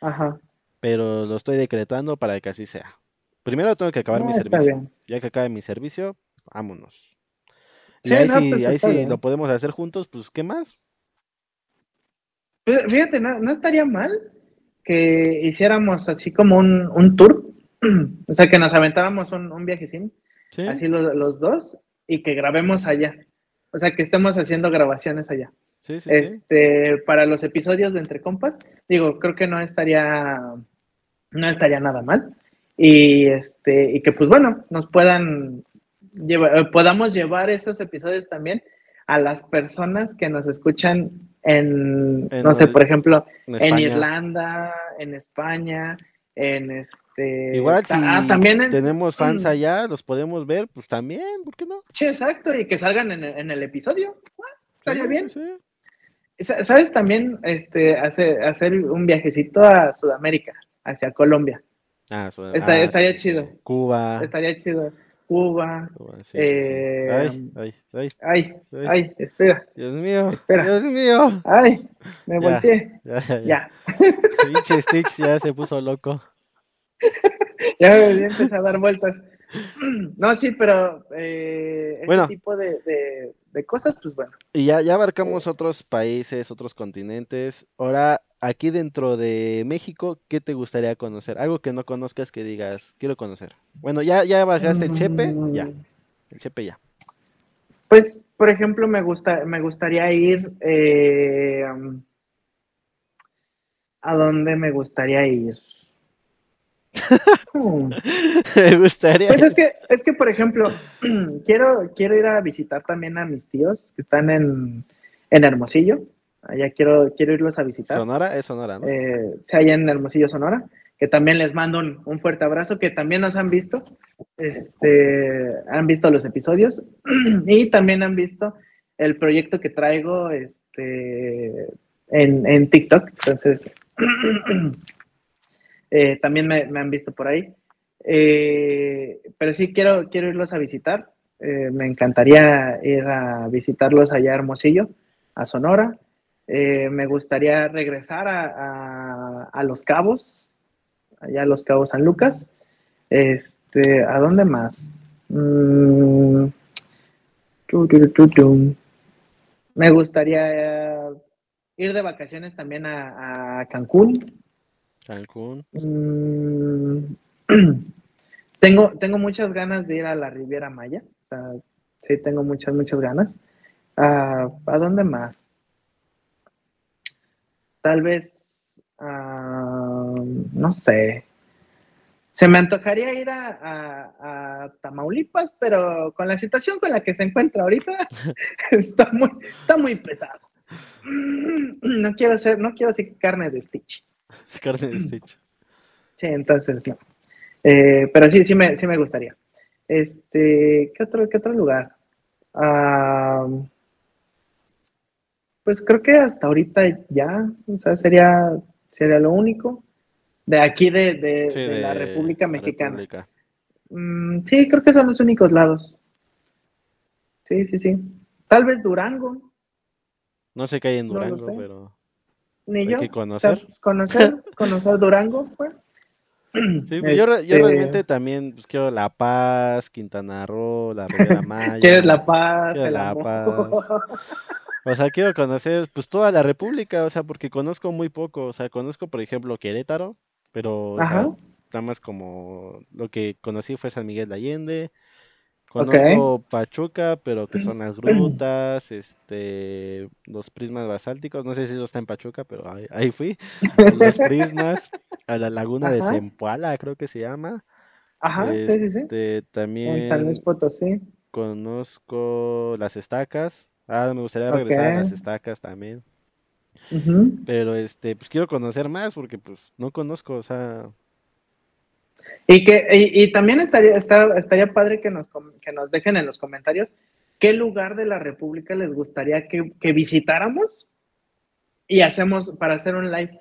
S2: Ajá.
S1: pero lo estoy decretando para que así sea. Primero tengo que acabar mi
S2: Ah,
S1: servicio.
S2: bien.
S1: Ya que acabe mi servicio, vámonos. Y ahí
S2: no,
S1: sí,
S2: pues,
S1: ahí sí lo podemos hacer juntos, pues ¿qué más?
S2: Fí- Fíjate, no, no estaría mal que hiciéramos así como un, un tour. O sea, que nos aventáramos un, un viajecín,
S1: Sí,
S2: así los, los dos, y que grabemos allá. O sea, que estemos haciendo grabaciones allá.
S1: Sí, sí, sí.
S2: Este, para los episodios de Entre Compas, digo, creo que no estaría, no estaría nada mal. Y este, y que pues bueno, nos puedan llevar, eh, podamos llevar esos episodios también a las personas que nos escuchan en,
S1: En
S2: no sé,
S1: el-
S2: por ejemplo,
S1: En.
S2: Irlanda, en España, en este
S1: Igual si
S2: ah, también en-
S1: tenemos fans allá, los podemos ver, pues también, ¿por qué no?
S2: Sí, exacto, y que salgan en, el- en el episodio. Ah, estaría
S1: Sí,
S2: bien.
S1: sí.
S2: Sa- ¿Sabes también este, hace- hacer un viajecito a Sudamérica? hacia Colombia.
S1: Ah,
S2: Está-
S1: ah,
S2: estaría
S1: sí,
S2: chido.
S1: Cuba.
S2: Estaría chido. Cuba.
S1: Cuba, sí, sí, sí.
S2: eh,
S1: Ay, ay, ay.
S2: Ay,
S1: Ay.
S2: espera.
S1: Dios mío.
S2: Espera.
S1: Dios mío.
S2: Ay, me
S1: Ya.
S2: volteé.
S1: Ya, ya, ya.
S2: Ya.
S1: Stitch ya se puso loco.
S2: Ya me empecé a dar vueltas. No, sí, pero eh, ese
S1: Bueno.
S2: tipo de, de, de cosas, pues bueno.
S1: Y ya, ya abarcamos otros países, otros continentes. Ahora, aquí dentro de México, ¿qué te gustaría conocer? Algo que no conozcas que digas, quiero conocer. Bueno, ya, ya bajaste el Chepe, ya.
S2: Mm,
S1: El Chepe ya.
S2: Pues, por ejemplo, me gusta, me gustaría ir. eh, ¿A dónde me gustaría ir?
S1: Me gustaría.
S2: Pues es que, es que, por ejemplo, quiero, quiero ir a visitar también a mis tíos que están en, en Hermosillo. Allá quiero, quiero irlos a visitar.
S1: Sonora es Sonora, ¿no?
S2: eh, allá en Hermosillo, Sonora, que también les mando un, un fuerte abrazo, que también nos han visto, este, han visto los episodios y también han visto el proyecto que traigo este, en, en TikTok, entonces eh, también me, han visto por ahí. Eh, pero sí quiero, quiero irlos a visitar, eh, me encantaría ir a visitarlos allá a Hermosillo, a Sonora. Me gustaría regresar a, a- Los Cabos, allá a Los Cabos San Lucas. Este, ¿a dónde más? Mm. Me gustaría ir de vacaciones también a, a Cancún.
S1: Cancún.
S2: Mm, tengo, tengo muchas ganas de ir a la Riviera Maya. Sea, sí, tengo muchas, muchas ganas. Ah, ¿A dónde más? Tal vez, ah, no sé. Se me antojaría ir a, a- a Tamaulipas, pero con la situación con la que se encuentra ahorita, está muy, está muy pesado. No quiero ser, no quiero ser carne de Stitch.
S1: Es carne de Stitch.
S2: Sí, entonces no. Eh, pero sí, sí me, sí me gustaría. Este, ¿qué otro, qué otro lugar? Ah, pues creo que hasta ahorita ya, o sea, sería, sería lo único de aquí de, de-
S1: Sí,
S2: de la República
S1: la
S2: Mexicana.
S1: República.
S2: Mm, sí, creo que son los únicos lados. Sí, sí, sí. Tal vez Durango,
S1: No sé qué hay en Durango, pero
S2: ni
S1: hay
S2: yo.
S1: que conocer.
S2: pues, conocer, conocer Durango, pues.
S1: Sí, pues yo,
S2: Este,
S1: realmente también pues, quiero La Paz, Quintana Roo, la Riviera Maya.
S2: ¿Quieres la paz,
S1: Quiero
S2: el
S1: la
S2: amor?
S1: paz. O sea, quiero conocer pues toda la República, o sea, porque conozco muy poco, o sea, conozco por ejemplo Querétaro, pero o sea, nada más como lo que conocí fue San Miguel de Allende. Conozco Pachuca, pero que son las grutas, este, los prismas basálticos, no sé si eso está en Pachuca, pero ahí, ahí fui. Los prismas, a la laguna de. Zempoala, creo que se llama.
S2: Ajá, sí, sí, sí.
S1: Este,
S2: En San Luis
S1: también
S2: Potosí.
S1: conozco las estacas. Ah, me gustaría regresar a las estacas también. Pero este, pues quiero conocer más porque pues no conozco, o sea,
S2: Y que y, y también estaría está- estaría padre que nos que nos dejen en los comentarios qué lugar de la República les gustaría que, que visitáramos y hacemos para hacer un live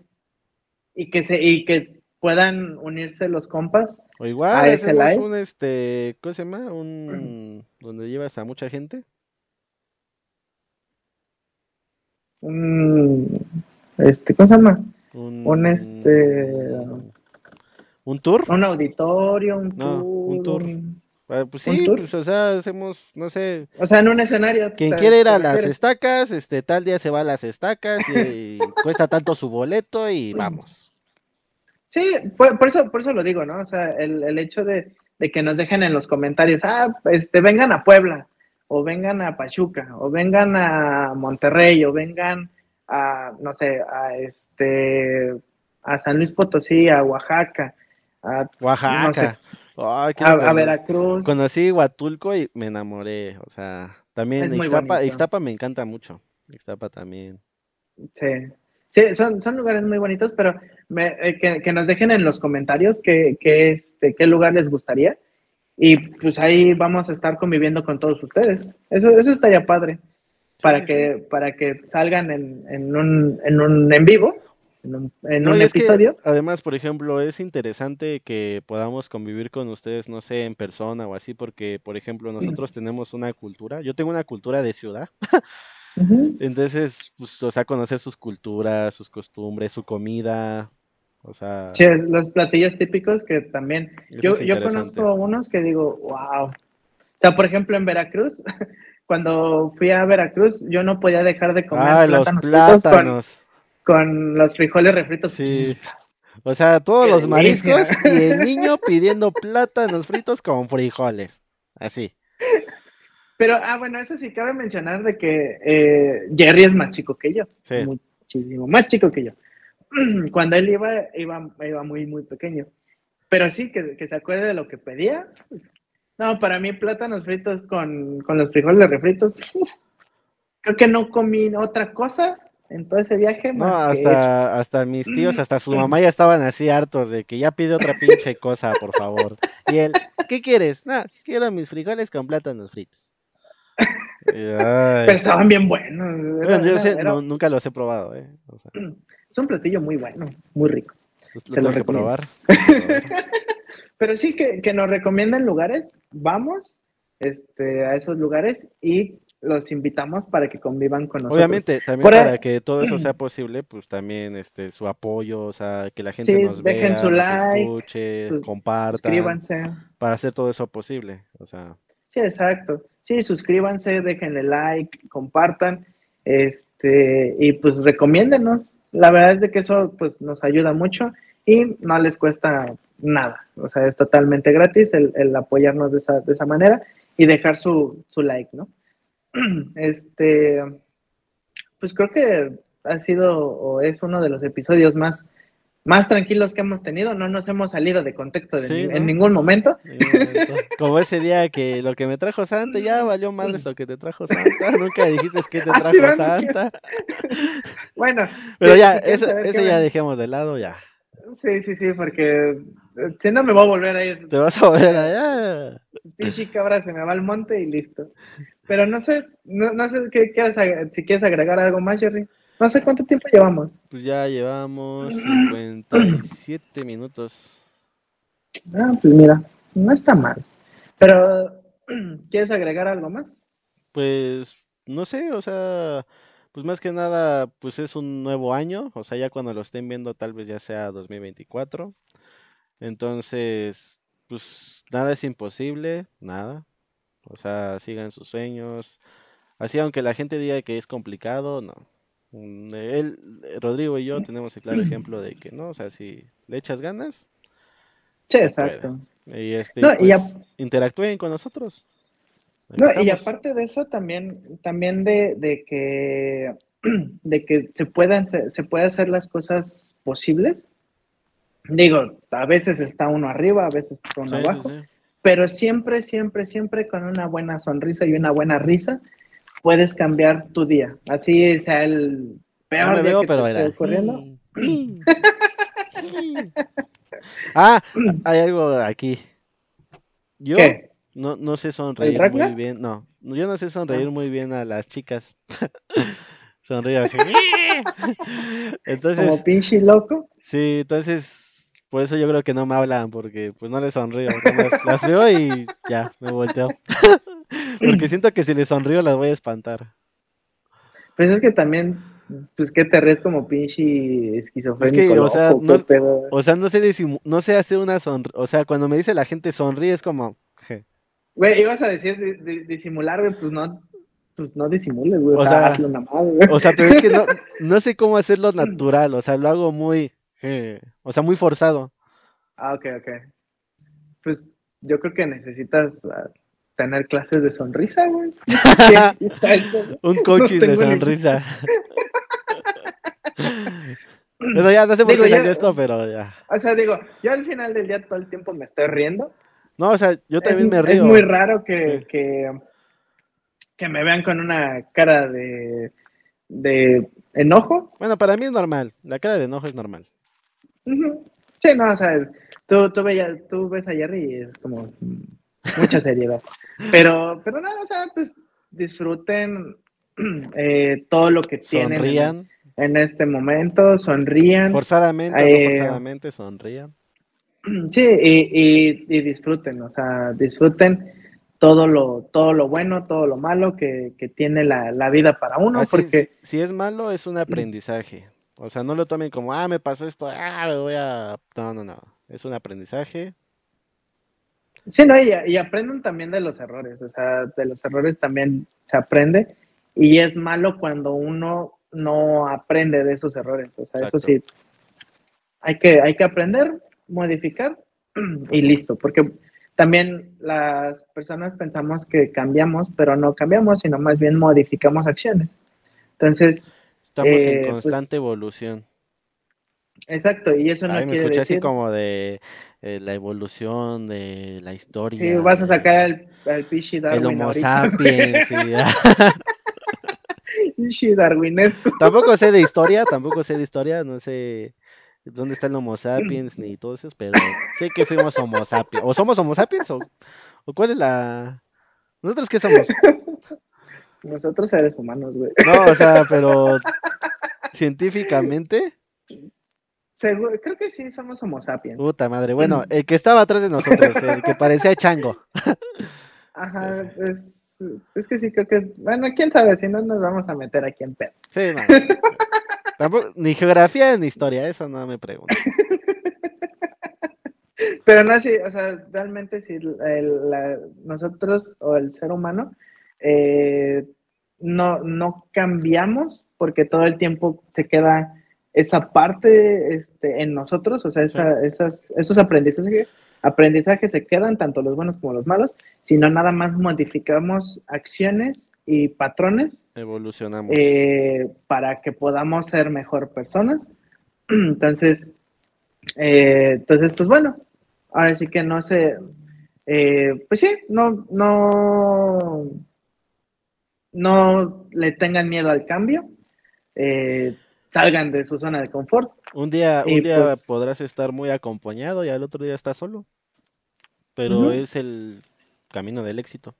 S2: y que se y que puedan unirse los compas.
S1: o igual
S2: ¿A ese live?
S1: un este, ¿cómo se llama? Un donde llevas a mucha gente.
S2: Un este, ¿cómo se llama?
S1: Un,
S2: Un, este,
S1: un tour.
S2: Un auditorio, un
S1: No, un
S2: tour,
S1: tour.
S2: un-
S1: Ah, Pues
S2: ¿Un
S1: sí,
S2: tour?
S1: pues o sea, hacemos, no sé,
S2: o sea, en un escenario.
S1: quien
S2: ¿te-
S1: quiere ir a las estacas, este, tal día se va a las estacas y, cuesta tanto su boleto y vamos.
S2: Sí, por, por eso, por eso lo digo, ¿no? O sea, el, el hecho de, de que nos dejen en los comentarios, ah, este, vengan a Puebla, o vengan a Pachuca, o vengan a Monterrey, o vengan a, no sé, a este, a San Luis Potosí, a Oaxaca, a,
S1: Oaxaca. Ay,
S2: a, Veracruz.
S1: Conocí Huatulco y me enamoré, o sea, también Ixtapa. Ixtapa me encanta mucho. Ixtapa también.
S2: Sí, sí son, son lugares muy bonitos, pero me- eh, que, que nos dejen en los comentarios qué, qué, este, qué lugar les gustaría. Y pues ahí vamos a estar conviviendo con todos ustedes. Eso, eso estaría padre. Para
S1: Sí,
S2: que, para que salgan en, en un, en un en vivo en un, en
S1: No,
S2: un
S1: que,
S2: episodio.
S1: además, por ejemplo, es interesante que podamos convivir con ustedes, no sé, en persona o así, porque, por ejemplo, nosotros tenemos una cultura, yo tengo una cultura de ciudad, entonces, pues, o sea, conocer sus culturas, sus costumbres, su comida, o sea,
S2: Sí, los platillos típicos que también. Yo, yo conozco unos que digo, wow. O sea, por ejemplo, en Veracruz, cuando fui a Veracruz, yo no podía dejar de comer
S1: Ah, los
S2: plátanos con,
S1: plátanos,
S2: con los frijoles refritos.
S1: sí. O sea, todos los mariscos y el niño pidiendo plátanos fritos con frijoles, así.
S2: Pero, ah, bueno, eso sí cabe mencionar de que eh, Jerry es más chico que yo.
S1: Sí.
S2: Muchísimo más chico que yo. Cuando él iba, iba, iba muy, muy pequeño. Pero sí, que, que se acuerde de lo que pedía. No, para mí plátanos fritos con, con los frijoles refritos. Creo que no comí otra cosa en todo ese viaje
S1: No,
S2: más eso.
S1: hasta, hasta mis tíos, hasta su mamá ya estaban así hartos de que ya pide otra pinche cosa, por favor. Y él, ¿qué quieres? No, quiero mis frijoles con plátanos fritos.
S2: Pero estaban bien buenos.
S1: Bueno, yo sé, no- nunca los he probado, ¿eh? O sea,
S2: Es un platillo muy bueno, muy rico.
S1: pues, lo
S2: lo
S1: tengo que probar. tengo que probar.
S2: Pero sí que, que nos recomiendan lugares, vamos este, a esos lugares y los invitamos para que convivan con nosotros.
S1: Obviamente, también
S2: Por ahí-
S1: para que todo eso sea posible, pues también este su apoyo, o sea, que la gente
S2: Sí,
S1: nos
S2: dejen
S1: vea,
S2: su
S1: nos
S2: like,
S1: escuche,
S2: sus-
S1: compartan,
S2: Suscríbanse.
S1: para hacer todo eso posible, o sea,
S2: Sí, exacto. Sí, suscríbanse, déjenle like, compartan, este, y pues recomiéndenos. La verdad es de que eso pues nos ayuda mucho y no les cuesta nada. O sea, es totalmente gratis el, el apoyarnos de esa, de esa manera y dejar su, su like, ¿no? Este, pues creo que ha sido o es uno de los episodios más, más tranquilos que hemos tenido. No nos hemos salido de contexto de
S1: Sí,
S2: ni-
S1: ¿no?
S2: en ningún momento.
S1: como ese día que lo que me trajo Santa, ya valió madres lo que te trajo Santa, nunca dijiste que te
S2: Ah,
S1: trajo. Santa,
S2: Bueno,
S1: pero ya, eso, eso ya
S2: ven-
S1: dejemos de lado, ya,
S2: Sí, sí, sí, porque eh, si no me voy a volver a ir.
S1: te vas a volver allá,
S2: Pichi cabra se me va al monte y listo. Pero no sé, no, no sé qué quieres, si quieres agregar algo más, Jerry. No sé cuánto tiempo llevamos.
S1: pues ya llevamos 57 minutos.
S2: Ah, pues mira, no está mal. Pero, ¿quieres agregar algo más?
S1: Pues no sé, o sea, pues más que nada, pues es un nuevo año, o sea, ya cuando lo estén viendo tal vez ya sea 2024. Entonces, pues nada es imposible, nada. O sea, sigan sus sueños. Así, aunque la gente diga que es complicado, no. Mm, Él, Rodrigo y yo tenemos el claro ejemplo de que no, o sea, si le echas ganas,
S2: Sí, exacto.
S1: y este,
S2: No, y
S1: pues, interactúen con nosotros.
S2: No, y aparte de eso, también, también de, de que, de que se puedan, se, se puede hacer las cosas posibles. Digo, a veces está uno arriba, a veces está uno
S1: Sí, sí,
S2: abajo,
S1: sí.
S2: Pero siempre, siempre, siempre con una buena sonrisa y una buena risa puedes cambiar tu día. Así sea el peor
S1: No me
S2: día
S1: veo,
S2: que
S1: pero
S2: te esté ocurriendo.
S1: Ah, hay algo aquí. Yo
S2: ¿Qué?
S1: no, no sé sonreír muy bien. No, yo no sé sonreír
S2: Ah.
S1: muy bien a las chicas. Sonrío así. Entonces,
S2: Como pinche loco.
S1: sí, entonces, por eso yo creo que no me hablan, porque pues no les sonrío. más las veo y ya, me volteo. Porque siento que si les sonrío las voy a espantar.
S2: Pues es que también, pues que te res como pinche esquizofrénico.
S1: o sea,
S2: loco,
S1: no-
S2: pedo.
S1: O sea, no sé no sé hacer una sonrisa. O sea, cuando me dice la gente sonríe es como, je.
S2: Güey, ibas a decir di- di- disimular, güey, pues no, pues no disimules, güey. O,
S1: O
S2: sea,
S1: sea,
S2: hazlo nada más, güey.
S1: O sea, pero es que no, no sé cómo hacerlo natural, o sea, lo hago muy, eh, o sea, muy forzado.
S2: Ah, ok, ok. Pues yo creo que necesitas ah, tener clases de sonrisa, güey.
S1: Un coaching de sonrisa. Pero ya no sé por
S2: Digo,
S1: qué
S2: yo-
S1: esto, pero ya.
S2: O sea, digo, yo al final del día todo el tiempo me estoy riendo.
S1: No, o sea, yo también
S2: es,
S1: me río.
S2: es muy raro que,
S1: Sí.
S2: que, que me vean con una cara de, de enojo.
S1: Bueno, para mí es normal, la cara de enojo es normal.
S2: Ujú. Sí, no, o sea, tú, tú, veías- tú ves a Jerry y es como mucha seriedad. Pero, pero nada, o sea, pues disfruten eh, todo lo que tienen. en-
S1: Sonrían,
S2: en este momento, sonrían.
S1: Forzadamente
S2: Eh,
S1: no forzadamente sonrían.
S2: Sí, y, y- y disfruten, o sea, disfruten todo lo, todo lo bueno, todo lo malo que, que tiene la, la vida para uno,
S1: Así,
S2: porque
S1: si, si es malo, es un aprendizaje. O sea, no lo tomen como, ah, me pasó esto, ah, me voy a... No, no, no. Es un aprendizaje.
S2: sí, no, y, y aprendan también de los errores, o sea, de los errores también se aprende, y es malo cuando uno no aprende de esos errores, o sea,
S1: Exacto.
S2: eso sí, hay que, hay que aprender, modificar y listo, porque también las personas pensamos que cambiamos, pero no cambiamos, sino más bien modificamos acciones. Entonces,
S1: Estamos
S2: Eh,
S1: en
S2: pues,
S1: constante evolución.
S2: exacto, y eso no
S1: Ay, me
S2: quiere
S1: escuché así como de eh, la evolución de la historia.
S2: Sí, vas a sacar al, al Pichi
S1: el
S2: Darwin
S1: Homo
S2: ahorita.
S1: sapiens.
S2: Pichi Darwinesco.
S1: tampoco sé de historia, tampoco sé de historia, no sé dónde está el Homo sapiens ni todo eso, pero sé que fuimos Homo sapiens. ¿O somos Homo sapiens? ¿O, o cuál es la...? ¿Nosotros qué somos?
S2: Nosotros seres humanos, güey.
S1: No, o sea, pero científicamente,
S2: Seguro- creo que sí somos homo sapiens.
S1: puta madre. Bueno, el que estaba atrás de nosotros, el que parecía chango.
S2: Ajá, es, es que sí creo que... Bueno, quién sabe, si no nos vamos a meter aquí en pedo.
S1: Sí, no. Tampoco, ni geografía ni historia, eso no me pregunto.
S2: Pero no, sí, o sea, realmente sí, el- la- nosotros o el ser humano eh, no, no cambiamos porque todo el tiempo se queda esa parte este, en nosotros, o sea, esa- esas, esos aprendizajes, aprendizajes se quedan, tanto los buenos como los malos, sino nada más modificamos acciones y patrones
S1: Evolucionamos.
S2: eh, para que podamos ser mejor personas. Entonces, eh, entonces, pues bueno, ahora sí que no sé, eh, pues sí, no, no, no le tengan miedo al cambio, eh, salgan de su zona de confort.
S1: Un día, un día
S2: pues-
S1: podrás estar muy acompañado y al otro día estás solo. Pero es el camino del éxito.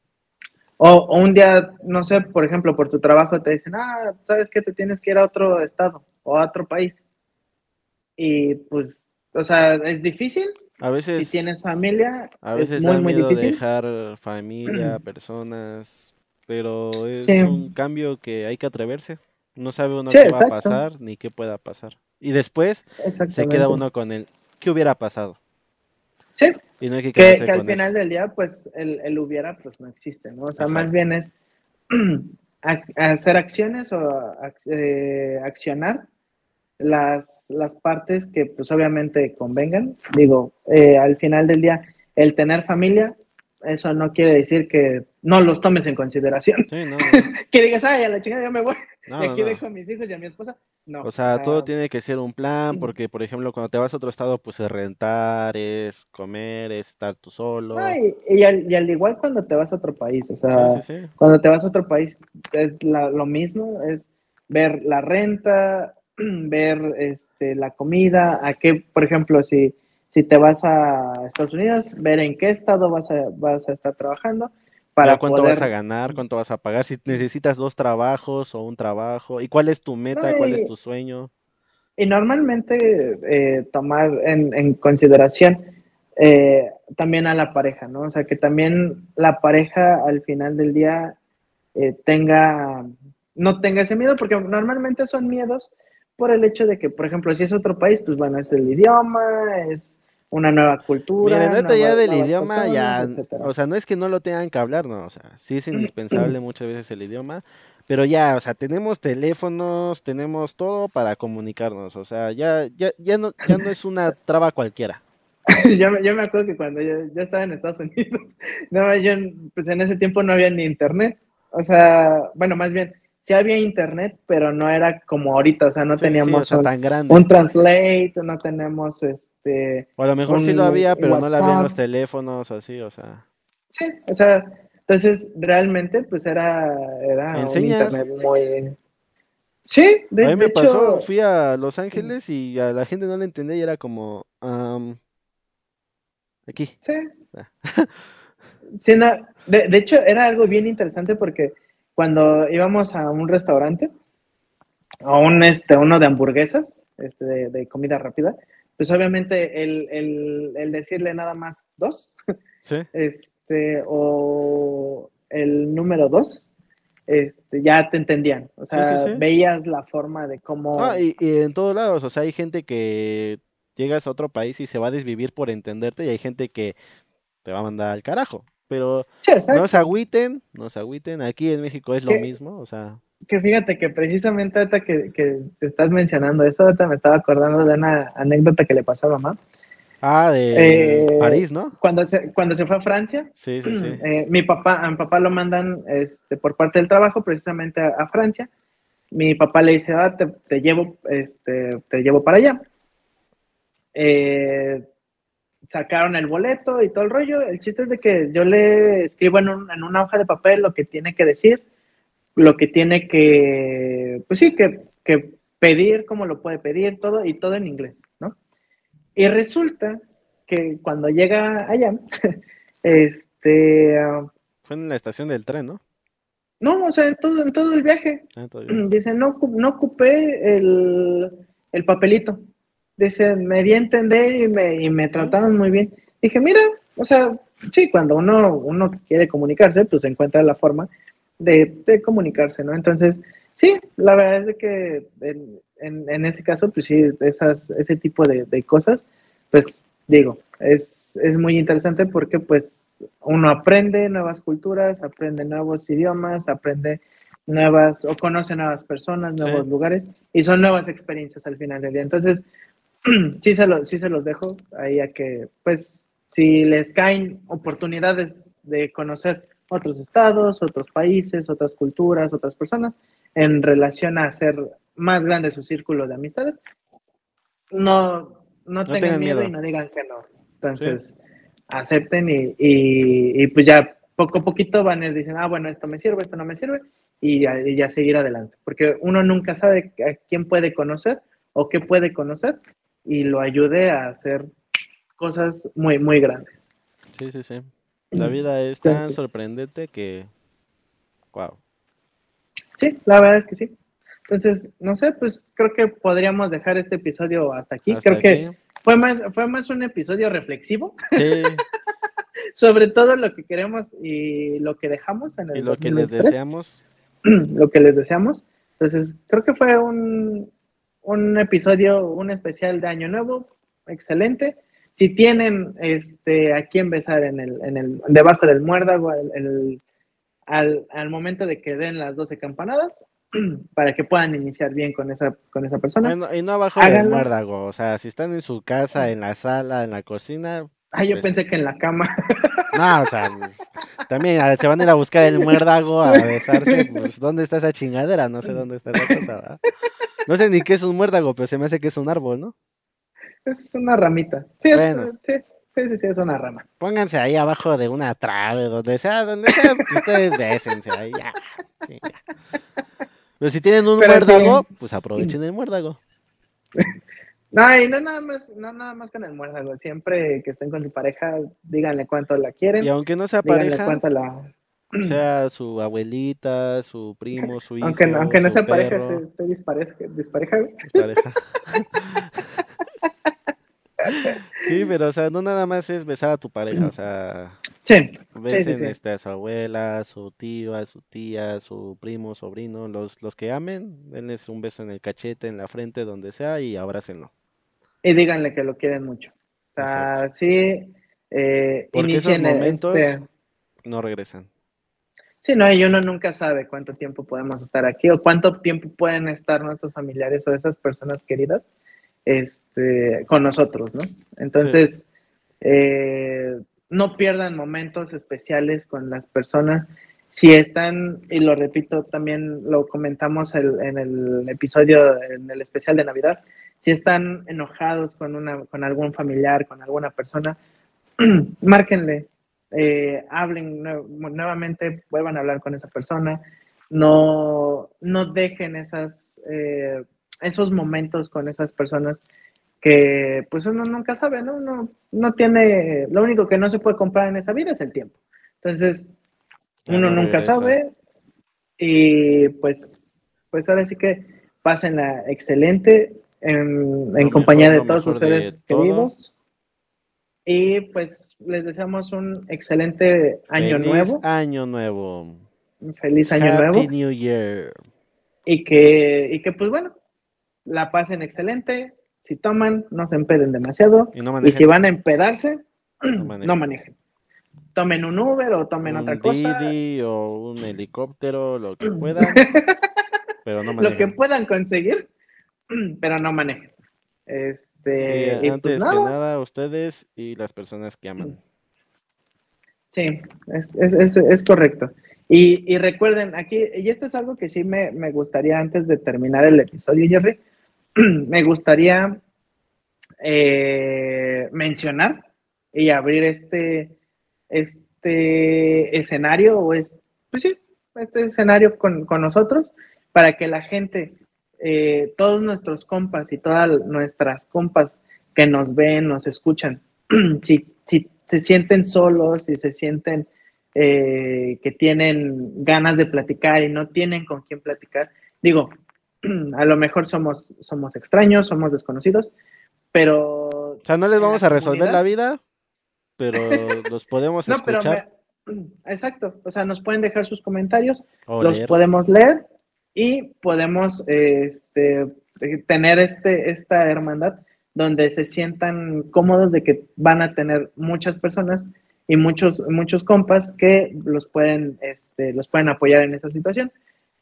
S2: O, o un día, no sé, por ejemplo, por tu trabajo te dicen, ah, sabes que te tienes que ir a otro estado o a otro país. Y pues, o sea, es difícil,
S1: A veces,
S2: si tienes familia,
S1: a
S2: es
S1: veces
S2: muy,
S1: da
S2: muy
S1: miedo
S2: difícil.
S1: dejar familia, personas, pero es
S2: Sí.
S1: un cambio que hay que atreverse. No sabe uno
S2: Sí,
S1: qué va a pasar ni qué pueda pasar. Y después se queda uno con el ¿qué hubiera pasado?
S2: Sí,
S1: Y no hay que
S2: que, que al final del día, pues, el, el hubiera, pues, no existe, ¿no? O sea, más bien es ac- hacer acciones o eh, accionar las, las partes que, pues, obviamente convengan. Digo, eh, al final del día, el tener familia, eso no quiere decir que no los tomes en consideración.
S1: Sí, no, no,
S2: Que digas, ay, a la chingada ya me voy,
S1: no,
S2: y aquí dejo a mis hijos y a mi esposa. No.
S1: O sea, todo tiene que ser un plan, porque por ejemplo, cuando te vas a otro estado, pues es rentar, es comer, es estar tú solo.
S2: y, y al, y al igual cuando te vas a otro país, o sea,
S1: Sí, sí, sí.
S2: Cuando te vas a otro país es la- lo mismo, es ver la renta, ver este, la comida, a qué, por ejemplo, si, si te vas a Estados Unidos, ver en qué estado vas a, vas a estar trabajando para
S1: cuánto
S2: poder...
S1: vas a ganar, cuánto vas a pagar, si necesitas dos trabajos o un trabajo, y cuál es tu meta, cuál es tu sueño.
S2: Y normalmente eh, tomar en, en consideración eh, también a la pareja, ¿no? O sea, que también la pareja al final del día eh, tenga, no tenga ese miedo, porque normalmente son miedos por el hecho de que, por ejemplo, si es otro país, pues bueno, es el idioma, es una nueva cultura.
S1: Miren, ya del idioma, ya,
S2: etcétera.
S1: o sea, no es que no lo tengan que hablar, no, o sea, sí es indispensable muchas veces el idioma, pero ya, o sea, tenemos teléfonos, tenemos todo para comunicarnos, o sea, ya, ya, ya no, ya no es una traba cualquiera.
S2: yo, me- yo me acuerdo que cuando yo, yo estaba en Estados Unidos, no, yo, pues en ese tiempo no había ni internet. O sea, bueno, más bien, sí había internet, pero no era como ahorita, o sea, no
S1: Sí, sí, sí,
S2: teníamos
S1: o sea,
S2: un,
S1: tan grande.
S2: un translate, no tenemos este...
S1: O a lo mejor sí
S2: un
S1: lo había, pero no lo había en los teléfonos, así, o sea.
S2: Sí, o sea, entonces realmente pues era, era un
S1: ¿Enseñas?
S2: internet muy... Sí, de,
S1: A mí me
S2: de
S1: pasó,
S2: hecho,
S1: fui a Los Ángeles y a la gente no le entendía y era como, aquí.
S2: Sí.
S1: Ah.
S2: Sí, no, de, de hecho, era algo bien interesante porque cuando íbamos a un restaurante, o un, este, uno de hamburguesas, este, de, comida rápida, pues obviamente el, el, decirle nada más dos, este, o el número dos, este, ya te entendían. O sea, veías la forma de cómo.
S1: Ah, y, en todos lados, o sea, hay gente que llegas a otro país y se va a desvivir por entenderte, y hay gente que te va a mandar al carajo. Pero no se agüiten, no se agüiten. Aquí en México es lo mismo, o sea.
S2: Que fíjate que precisamente ahorita que, que te estás mencionando eso, ahorita me estaba acordando de una anécdota que le pasó a mamá.
S1: Ah, de eh, París, ¿no?
S2: Cuando se, cuando se fue a Francia,
S1: sí, sí, sí.
S2: Eh, mi papá, a mi papá lo mandan este, por parte del trabajo precisamente a, Francia. Mi papá le dice, ah, te, llevo, este, te llevo para allá. Eh, sacaron el boleto y todo el rollo. El chiste es de que yo le escribo en, en una hoja de papel lo que tiene que decir, lo que tiene que, pues sí, que, que pedir, cómo lo puede pedir, todo y todo en inglés. Y resulta que cuando llega allá, este... Ah,
S1: Fue en la estación del tren, ¿no?
S2: No, o sea, en todo, en todo el viaje. Ah, Dice, no, no ocupé el, papelito. Dice, me di a entender y me, y me trataron muy bien. Dije, mira, o sea, sí, cuando uno, uno quiere comunicarse, pues encuentra la forma de, de comunicarse, ¿no? Entonces, sí, la verdad es de que en, en ese caso, pues sí, esas, ese tipo de, cosas, pues digo, es, es muy interesante porque pues uno aprende nuevas culturas, aprende nuevos idiomas, aprende nuevas o conoce nuevas personas, nuevos lugares y son nuevas experiencias al final del día. Entonces, sí se, lo, sí se los dejo ahí a que, pues, si les caen oportunidades de conocer otros estados, otros países, otras culturas, otras personas, en relación a hacer más grande su círculo de amistades, no, no, tengan miedo, y no digan que no. Entonces, acepten y, y, pues ya poco a poquito van a ir diciendo, ah, bueno, esto me sirve, esto no me sirve, y ya, seguir adelante. Porque uno nunca sabe a quién puede conocer o qué puede conocer y lo ayude a hacer cosas muy, muy grandes.
S1: Sí, sí, sí. La vida es tan sorprendente que, wow.
S2: Sí, la verdad es que sí. Entonces, no sé, pues creo que podríamos dejar este episodio hasta aquí. creo que fue más, fue más un episodio reflexivo. Sí. sobre todo lo que queremos y lo que dejamos en el
S1: Y lo que les deseamos.
S2: lo que les deseamos. Entonces, creo que fue un, un episodio, un especial de Año Nuevo, excelente. Si tienen este a quién besar en el, en el debajo del muérdago, el, al, al momento de que den las 12 campanadas, para que puedan iniciar bien con esa, con esa persona.
S1: y no abajo del muérdago, o sea, si están en su casa, en la sala, en la cocina.
S2: Ah, yo pues pensé que en la cama.
S1: No, o sea, pues, también se van a ir a buscar el muérdago a besarse, pues, ¿dónde está esa chingadera? No sé dónde está esa cosa, ¿verdad? No sé ni qué es un muérdago, pero se me hace que es un árbol, ¿no?
S2: Es una ramita. Sí, bueno. sí, sí, sí, es una rama.
S1: Pónganse ahí abajo de una trave, donde sea, donde sea, ustedes bésense ahí, ya. Pero si tienen un muérdago, pues aprovechen el muérdago.
S2: No, y no nada más, no nada más con el muérdago. Siempre que estén con su pareja, díganle cuánto la quieren.
S1: Y aunque no sea pareja, cuánto la... sea su abuelita, su primo, su hijo.
S2: Aunque, aunque no sea pareja, esté dispareja. dispareja. dispareja.
S1: Sí, pero o sea, no nada más es besar a tu pareja, o sea,
S2: sí,
S1: besen Este, a su abuela, a su tío, a su tía, a su primo, sobrino, los, los que amen, denles un beso en el cachete, en la frente, donde sea y abrácenlo.
S2: Y díganle que lo quieren mucho. O sea, sí, eh,
S1: Porque esos momentos este no regresan.
S2: Sí, no, y uno nunca sabe cuánto tiempo podemos estar aquí o cuánto tiempo pueden estar nuestros familiares o esas personas queridas. Este, este, con nosotros, ¿no? Entonces, eh, no pierdan momentos especiales con las personas. Si están, y lo repito, también lo comentamos en el episodio, en el especial de Navidad, si están enojados con, una, con algún familiar, con alguna persona, márquenle, eh, hablen nuevamente, vuelvan a hablar con esa persona, no, no dejen esas, eh, esos momentos con esas personas que pues uno nunca sabe, ¿no? Uno no tiene, lo único que no se puede comprar en esta vida es el tiempo. Entonces, uno nunca sabe y pues, pues ahora sí que pásenla excelente en,
S1: Lo
S2: compañía
S1: mejor,
S2: de todos
S1: de
S2: ustedes
S1: todo.
S2: queridos. Y pues les deseamos un excelente año
S1: Feliz
S2: nuevo,
S1: Año nuevo.
S2: feliz año
S1: Happy
S2: nuevo
S1: New Year.
S2: y que, y que pues bueno, la pasen excelente. Si toman, no se empeden demasiado.
S1: Y no
S2: Y
S1: manejen.
S2: si van a empedarse,
S1: No manejen.
S2: no manejen. Tomen un Uber o tomen
S1: un
S2: otra cosa.
S1: Didi o un helicóptero, lo que puedan. pero no
S2: Lo que
S1: manejen.
S2: puedan conseguir, pero no manejen.
S1: Sí,
S2: Este, pues
S1: antes que
S2: nada,
S1: nada, ustedes y las personas que aman.
S2: Sí, es, es, es, es correcto. Y, y recuerden, aquí, y esto es algo que sí me, me gustaría antes de terminar el episodio, Jerry, me gustaría eh, mencionar y abrir este, este escenario, o es, pues sí, este escenario con, con nosotros, para que la gente, eh, todos nuestros compas y todas nuestras compas que nos ven, nos escuchan, si, si se sienten solos, si se sienten eh, que tienen ganas de platicar y no tienen con quién platicar, digo, a lo mejor somos, somos extraños, somos desconocidos, pero...
S1: O sea, no les vamos a resolver la vida, pero los podemos
S2: No, pero
S1: escuchar
S2: me- exacto, o sea, nos pueden dejar sus comentarios,
S1: o
S2: los
S1: leer.
S2: podemos leer y podemos este, tener este, esta hermandad donde se sientan cómodos de que van a tener muchas personas y muchos, muchos compas que los pueden, este, los pueden apoyar en esta situación.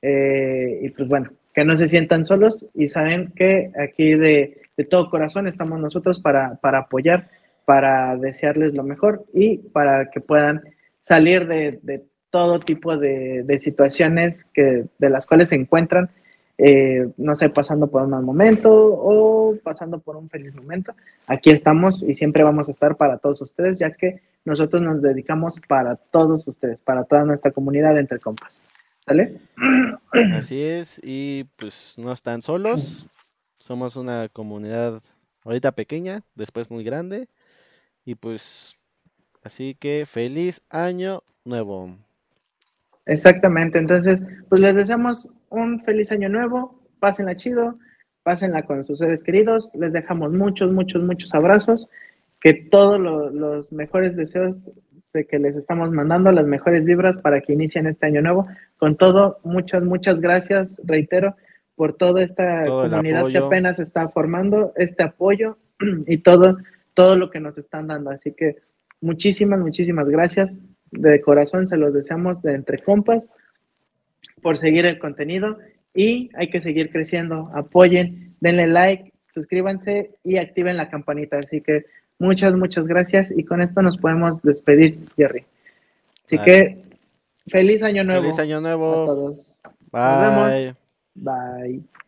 S2: Eh, y pues bueno, que no se sientan solos y saben que aquí de, de todo corazón estamos nosotros para, para apoyar, para desearles lo mejor y para que puedan salir de, de todo tipo de, de situaciones que, de las cuales se encuentran, eh, no sé, pasando por un mal momento o pasando por un feliz momento. Aquí estamos y siempre vamos a estar para todos ustedes, ya que nosotros nos dedicamos para todos ustedes, para toda nuestra comunidad entre compas. ¿Sale?
S1: Así es, y pues no están solos. Somos una comunidad ahorita pequeña, después muy grande. Y pues, así que feliz año nuevo.
S2: Exactamente, entonces, pues les deseamos un feliz año nuevo, pásenla chido, pásenla con sus seres queridos, les dejamos muchos, muchos, muchos abrazos, que todos lo- los mejores deseos de que les estamos mandando, las mejores vibras para que inicien este año nuevo. Con todo, muchas, muchas gracias, reitero, por toda esta
S1: Todo
S2: comunidad que apenas está formando, este apoyo y todo, todo lo que nos están dando. Así que muchísimas, muchísimas gracias. De corazón se los deseamos de entre compas por seguir el contenido y hay que seguir creciendo. Apoyen, denle like, suscríbanse y activen la campanita. Así que muchas, muchas gracias y con esto nos podemos despedir, Jerry. Así que feliz año nuevo
S1: Feliz año
S2: a
S1: nuevo.
S2: todos.
S1: Bye.
S2: vemos. Bye.